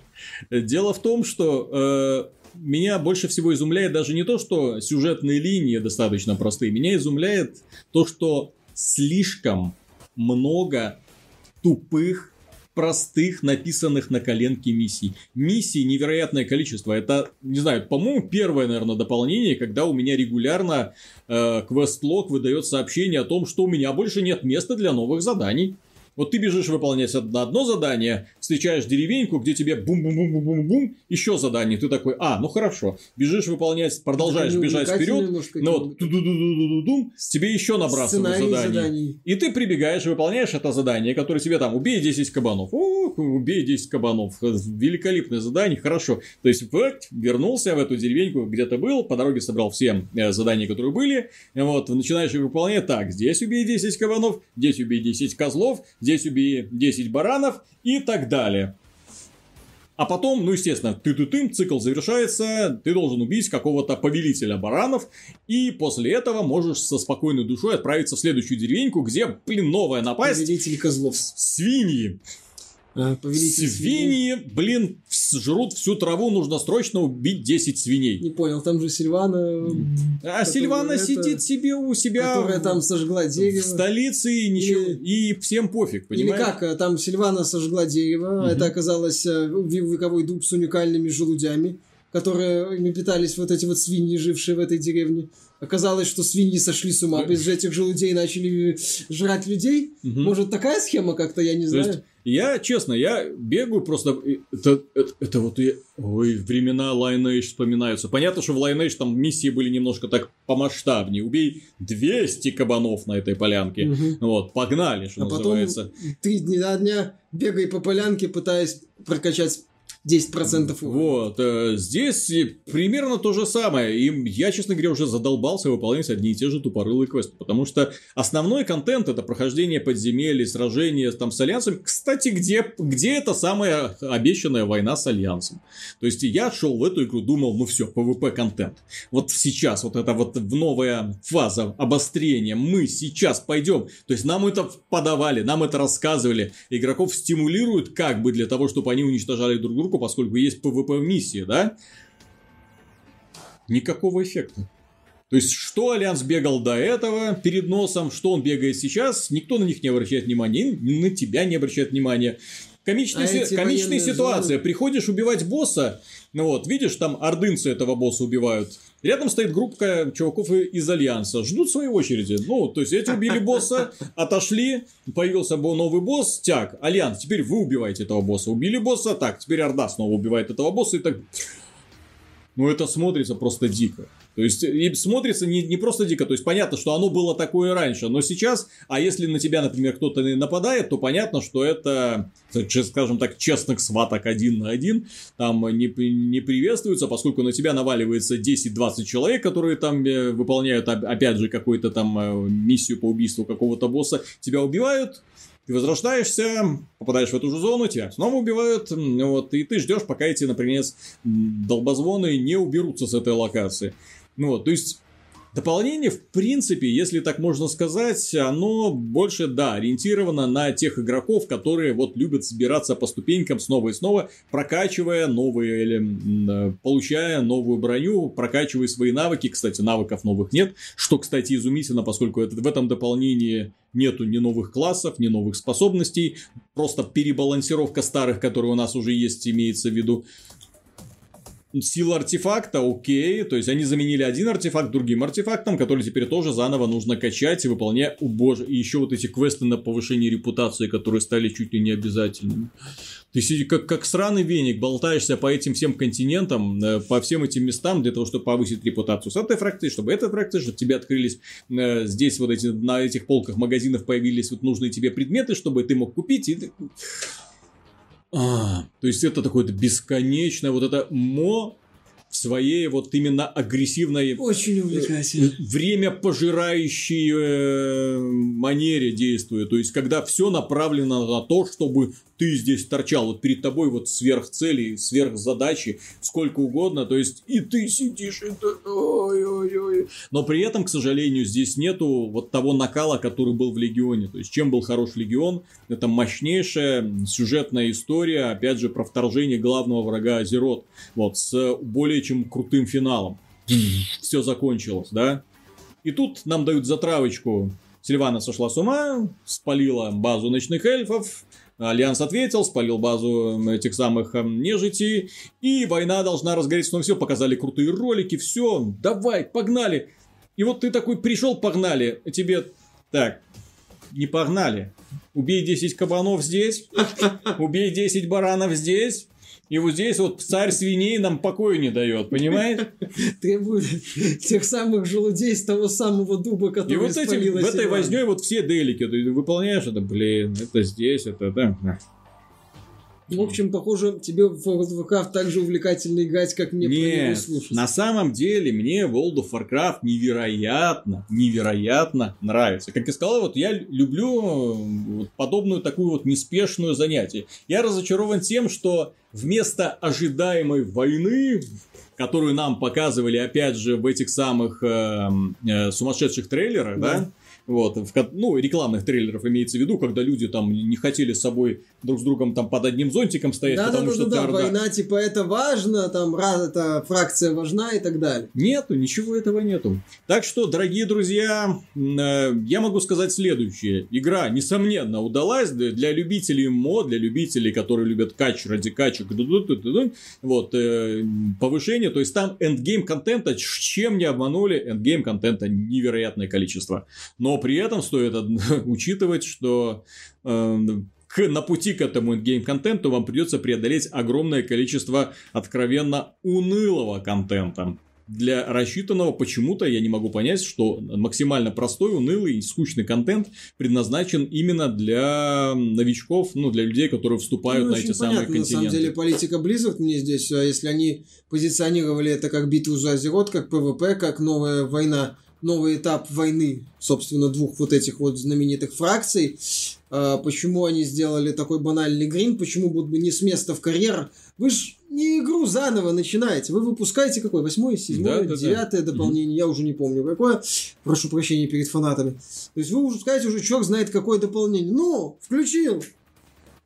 дело в том, что э, меня больше всего изумляет даже не то, что сюжетные линии достаточно простые, меня изумляет то, что слишком много тупых простых, написанных на коленке миссий. Миссий невероятное количество. Это, не знаю, по-моему, первое, наверное, дополнение, когда у меня регулярно э, квест-лог выдает сообщение о том, что у меня больше нет места для новых заданий. Вот ты бежишь выполнять одно задание, встречаешь деревеньку, где тебе бум-бум-бум-бум-бум, еще задание. Ты такой, а, ну хорошо. Бежишь выполнять, продолжаешь бежать вперед, но вот дум тебе еще набрасывают задание. Заданий. И ты прибегаешь выполняешь это задание, которое тебе там, убей 10 кабанов. О, убей 10 кабанов. Великолепное задание, хорошо. То есть, вот, вернулся в эту деревеньку, где ты был, по дороге собрал все э, задания, которые были, вот, начинаешь их выполнять, так, здесь убей 10 кабанов, здесь убей 10 козлов, здесь убей 10 баранов и так далее. А потом, ну, естественно, ты ты ты цикл завершается, ты должен убить какого-то повелителя баранов, и после этого можешь со спокойной душой отправиться в следующую деревеньку, где, блин, новая напасть. Повелитель козлов. Свиньи. А, повелитель свиньи, блин, жрут всю траву, нужно срочно убить 10 свиней. Не понял, там же Сильвана... А Сильвана это... сидит себе у себя... Которая там сожгла дерево. В столице и ничего, Или... и всем пофиг, понимаешь? Или как, там Сильвана сожгла дерево, угу. это оказалось э, вековой дуб с уникальными желудями, которые питались вот эти вот свиньи, жившие в этой деревне. Оказалось, что свиньи сошли с ума, без этих желудей начали жрать людей. Угу. Может, такая схема как-то, я не То знаю. Есть, я, честно, я бегаю просто... Это, это, это вот... Я... Ой, времена Lineage вспоминаются. Понятно, что в Lineage там миссии были немножко так помасштабнее. Убей 200 кабанов на этой полянке. Угу. Вот, погнали, что а называется. потом три дня дня бегай по полянке, пытаясь прокачать 10% Вот, э, здесь примерно то же самое. И я, честно говоря, уже задолбался выполнять одни и те же тупорылые квесты. Потому что основной контент это прохождение подземелий, сражения там с Альянсом. Кстати, где, где эта самая обещанная война с Альянсом? То есть я шел в эту игру, думал, ну все, PvP контент. Вот сейчас, вот это вот новая фаза обострения. Мы сейчас пойдем. То есть нам это подавали, нам это рассказывали. Игроков стимулируют как бы для того, чтобы они уничтожали друг друга поскольку есть PvP-миссии, да? Никакого эффекта. То есть, что Альянс бегал до этого перед носом, что он бегает сейчас, никто на них не обращает внимания, на тебя не обращает внимания. Комичная, а си- комичная ситуация. Зоны... Приходишь убивать босса, ну вот, видишь, там ордынцы этого босса убивают. Рядом стоит группа чуваков из Альянса, ждут своей очереди. Ну, то есть эти убили босса, отошли, появился новый босс, тяг, Альянс, теперь вы убиваете этого босса. Убили босса, так, теперь Орда снова убивает этого босса и так... Ну, это смотрится просто дико. То есть, и смотрится не, не просто дико, то есть, понятно, что оно было такое раньше, но сейчас, а если на тебя, например, кто-то нападает, то понятно, что это, скажем так, честных схваток один на один, там не, не приветствуется, поскольку на тебя наваливается 10-20 человек, которые там э, выполняют, опять же, какую-то там э, миссию по убийству какого-то босса, тебя убивают, ты возрождаешься, попадаешь в эту же зону, тебя снова убивают, вот, и ты ждешь, пока эти, например, долбозвоны не уберутся с этой локации. Ну вот, то есть Дополнение, в принципе, если так можно сказать, оно больше, да, ориентировано на тех игроков, которые вот любят собираться по ступенькам снова и снова, прокачивая новые, или получая новую броню, прокачивая свои навыки. Кстати, навыков новых нет, что, кстати, изумительно, поскольку это, в этом дополнении нету ни новых классов, ни новых способностей, просто перебалансировка старых, которые у нас уже есть, имеется в виду. Сила артефакта, окей, то есть они заменили один артефакт другим артефактом, который теперь тоже заново нужно качать и выполнять, у боже, и еще вот эти квесты на повышение репутации, которые стали чуть ли не обязательными. Ты сидишь как, как сраный веник, болтаешься по этим всем континентам, э, по всем этим местам для того, чтобы повысить репутацию с этой фракцией, чтобы этой фракции, чтобы тебе открылись э, здесь вот эти, на этих полках магазинов появились вот нужные тебе предметы, чтобы ты мог купить. И а, то есть это такое бесконечное вот это мо в своей вот именно агрессивной... Очень увлекательно. Время пожирающей э, манере действует. То есть, когда все направлено на то, чтобы ты здесь торчал, вот перед тобой вот сверх цели, сверх задачи, сколько угодно, то есть и ты сидишь, и ты... Ой-ой-ой. Но при этом, к сожалению, здесь нету вот того накала, который был в Легионе. То есть, чем был хорош Легион, это мощнейшая сюжетная история, опять же, про вторжение главного врага Азерот, вот, с более чем крутым финалом. Все закончилось, да? И тут нам дают затравочку. Сильвана сошла с ума, спалила базу ночных эльфов, Альянс ответил, спалил базу этих самых эм, нежити, и война должна разгореться. Ну все, показали крутые ролики, все, давай, погнали. И вот ты такой пришел, погнали, тебе так, не погнали. Убей 10 кабанов здесь, убей 10 баранов здесь, и вот здесь вот царь свиней нам покоя не дает, понимаешь? Требует тех самых желудей с того самого дуба, который И вот этим, в этой возней вот все делики, ты выполняешь это, блин, это здесь, это, да. В общем, похоже, тебе в World of Warcraft так же увлекательно играть, как мне Нет, про него слушать. на самом деле мне World of Warcraft невероятно, невероятно нравится. Как я сказал, вот я люблю вот подобную такую вот неспешную занятие. Я разочарован тем, что вместо ожидаемой войны, которую нам показывали, опять же, в этих самых э, э, сумасшедших трейлерах, да, да вот, в, ну, рекламных трейлеров имеется в виду, когда люди там не хотели с собой друг с другом там под одним зонтиком стоять, да, потому да, что... Да, да, да, война, типа, это важно, там, раз, эта фракция важна и так далее. Нету, ничего этого нету. Так что, дорогие друзья, э, я могу сказать следующее. Игра, несомненно, удалась для любителей мод, для любителей, которые любят кач ради качек, вот, э, повышение, то есть там endgame контента, чем не обманули, endgame контента невероятное количество. Но при этом стоит учитывать, что э, к, на пути к этому game -контенту вам придется преодолеть огромное количество откровенно унылого контента. Для рассчитанного почему-то я не могу понять, что максимально простой, унылый и скучный контент предназначен именно для новичков, ну, для людей, которые вступают ну, на эти понятно, самые континенты. На самом деле политика Blizzard мне здесь, а если они позиционировали это как битву за Азерот, как ПВП, как новая война новый этап войны, собственно, двух вот этих вот знаменитых фракций. А, почему они сделали такой банальный гринд, почему бы не с места в карьер. Вы же не игру заново начинаете, вы выпускаете какой? Восьмое, седьмое, да, девятое да. дополнение, я уже не помню какое. Прошу прощения перед фанатами. То есть вы выпускаете уже черт знает какое дополнение. Ну, включил.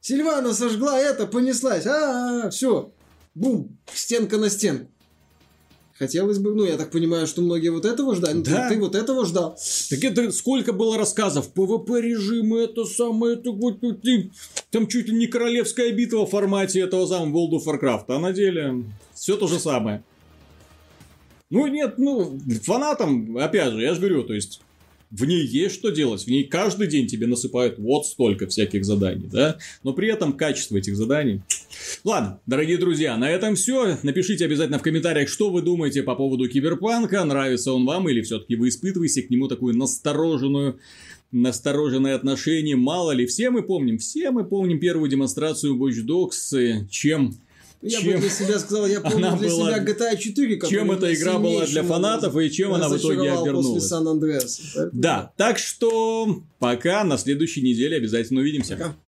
Сильвана сожгла это, понеслась. А, -а, -а все. Бум, стенка на стенку. Хотелось бы, ну, я так понимаю, что многие вот этого ждали. Да. Ты, ты вот этого ждал. Так это сколько было рассказов? ПВП режимы, это самое, это вот, там чуть ли не королевская битва в формате этого самого World of Warcraft. А на деле все то же самое. Ну, нет, ну, фанатам, опять же, я же говорю, то есть, в ней есть что делать, в ней каждый день тебе насыпают вот столько всяких заданий, да, но при этом качество этих заданий. Ладно, дорогие друзья, на этом все. Напишите обязательно в комментариях, что вы думаете по поводу Киберпанка, нравится он вам или все-таки вы испытываете к нему такую настороженную настороженное отношение, мало ли, все мы помним, все мы помним первую демонстрацию Watch Dogs, чем Я чем бы для себя сказал, я помню она для была- себя GTA 4, который чем эта игра была для фанатов и чем она в итоге обернулась. после Сан-Андреаса. Поэтому- Да, так что пока на следующей неделе обязательно увидимся. Пока.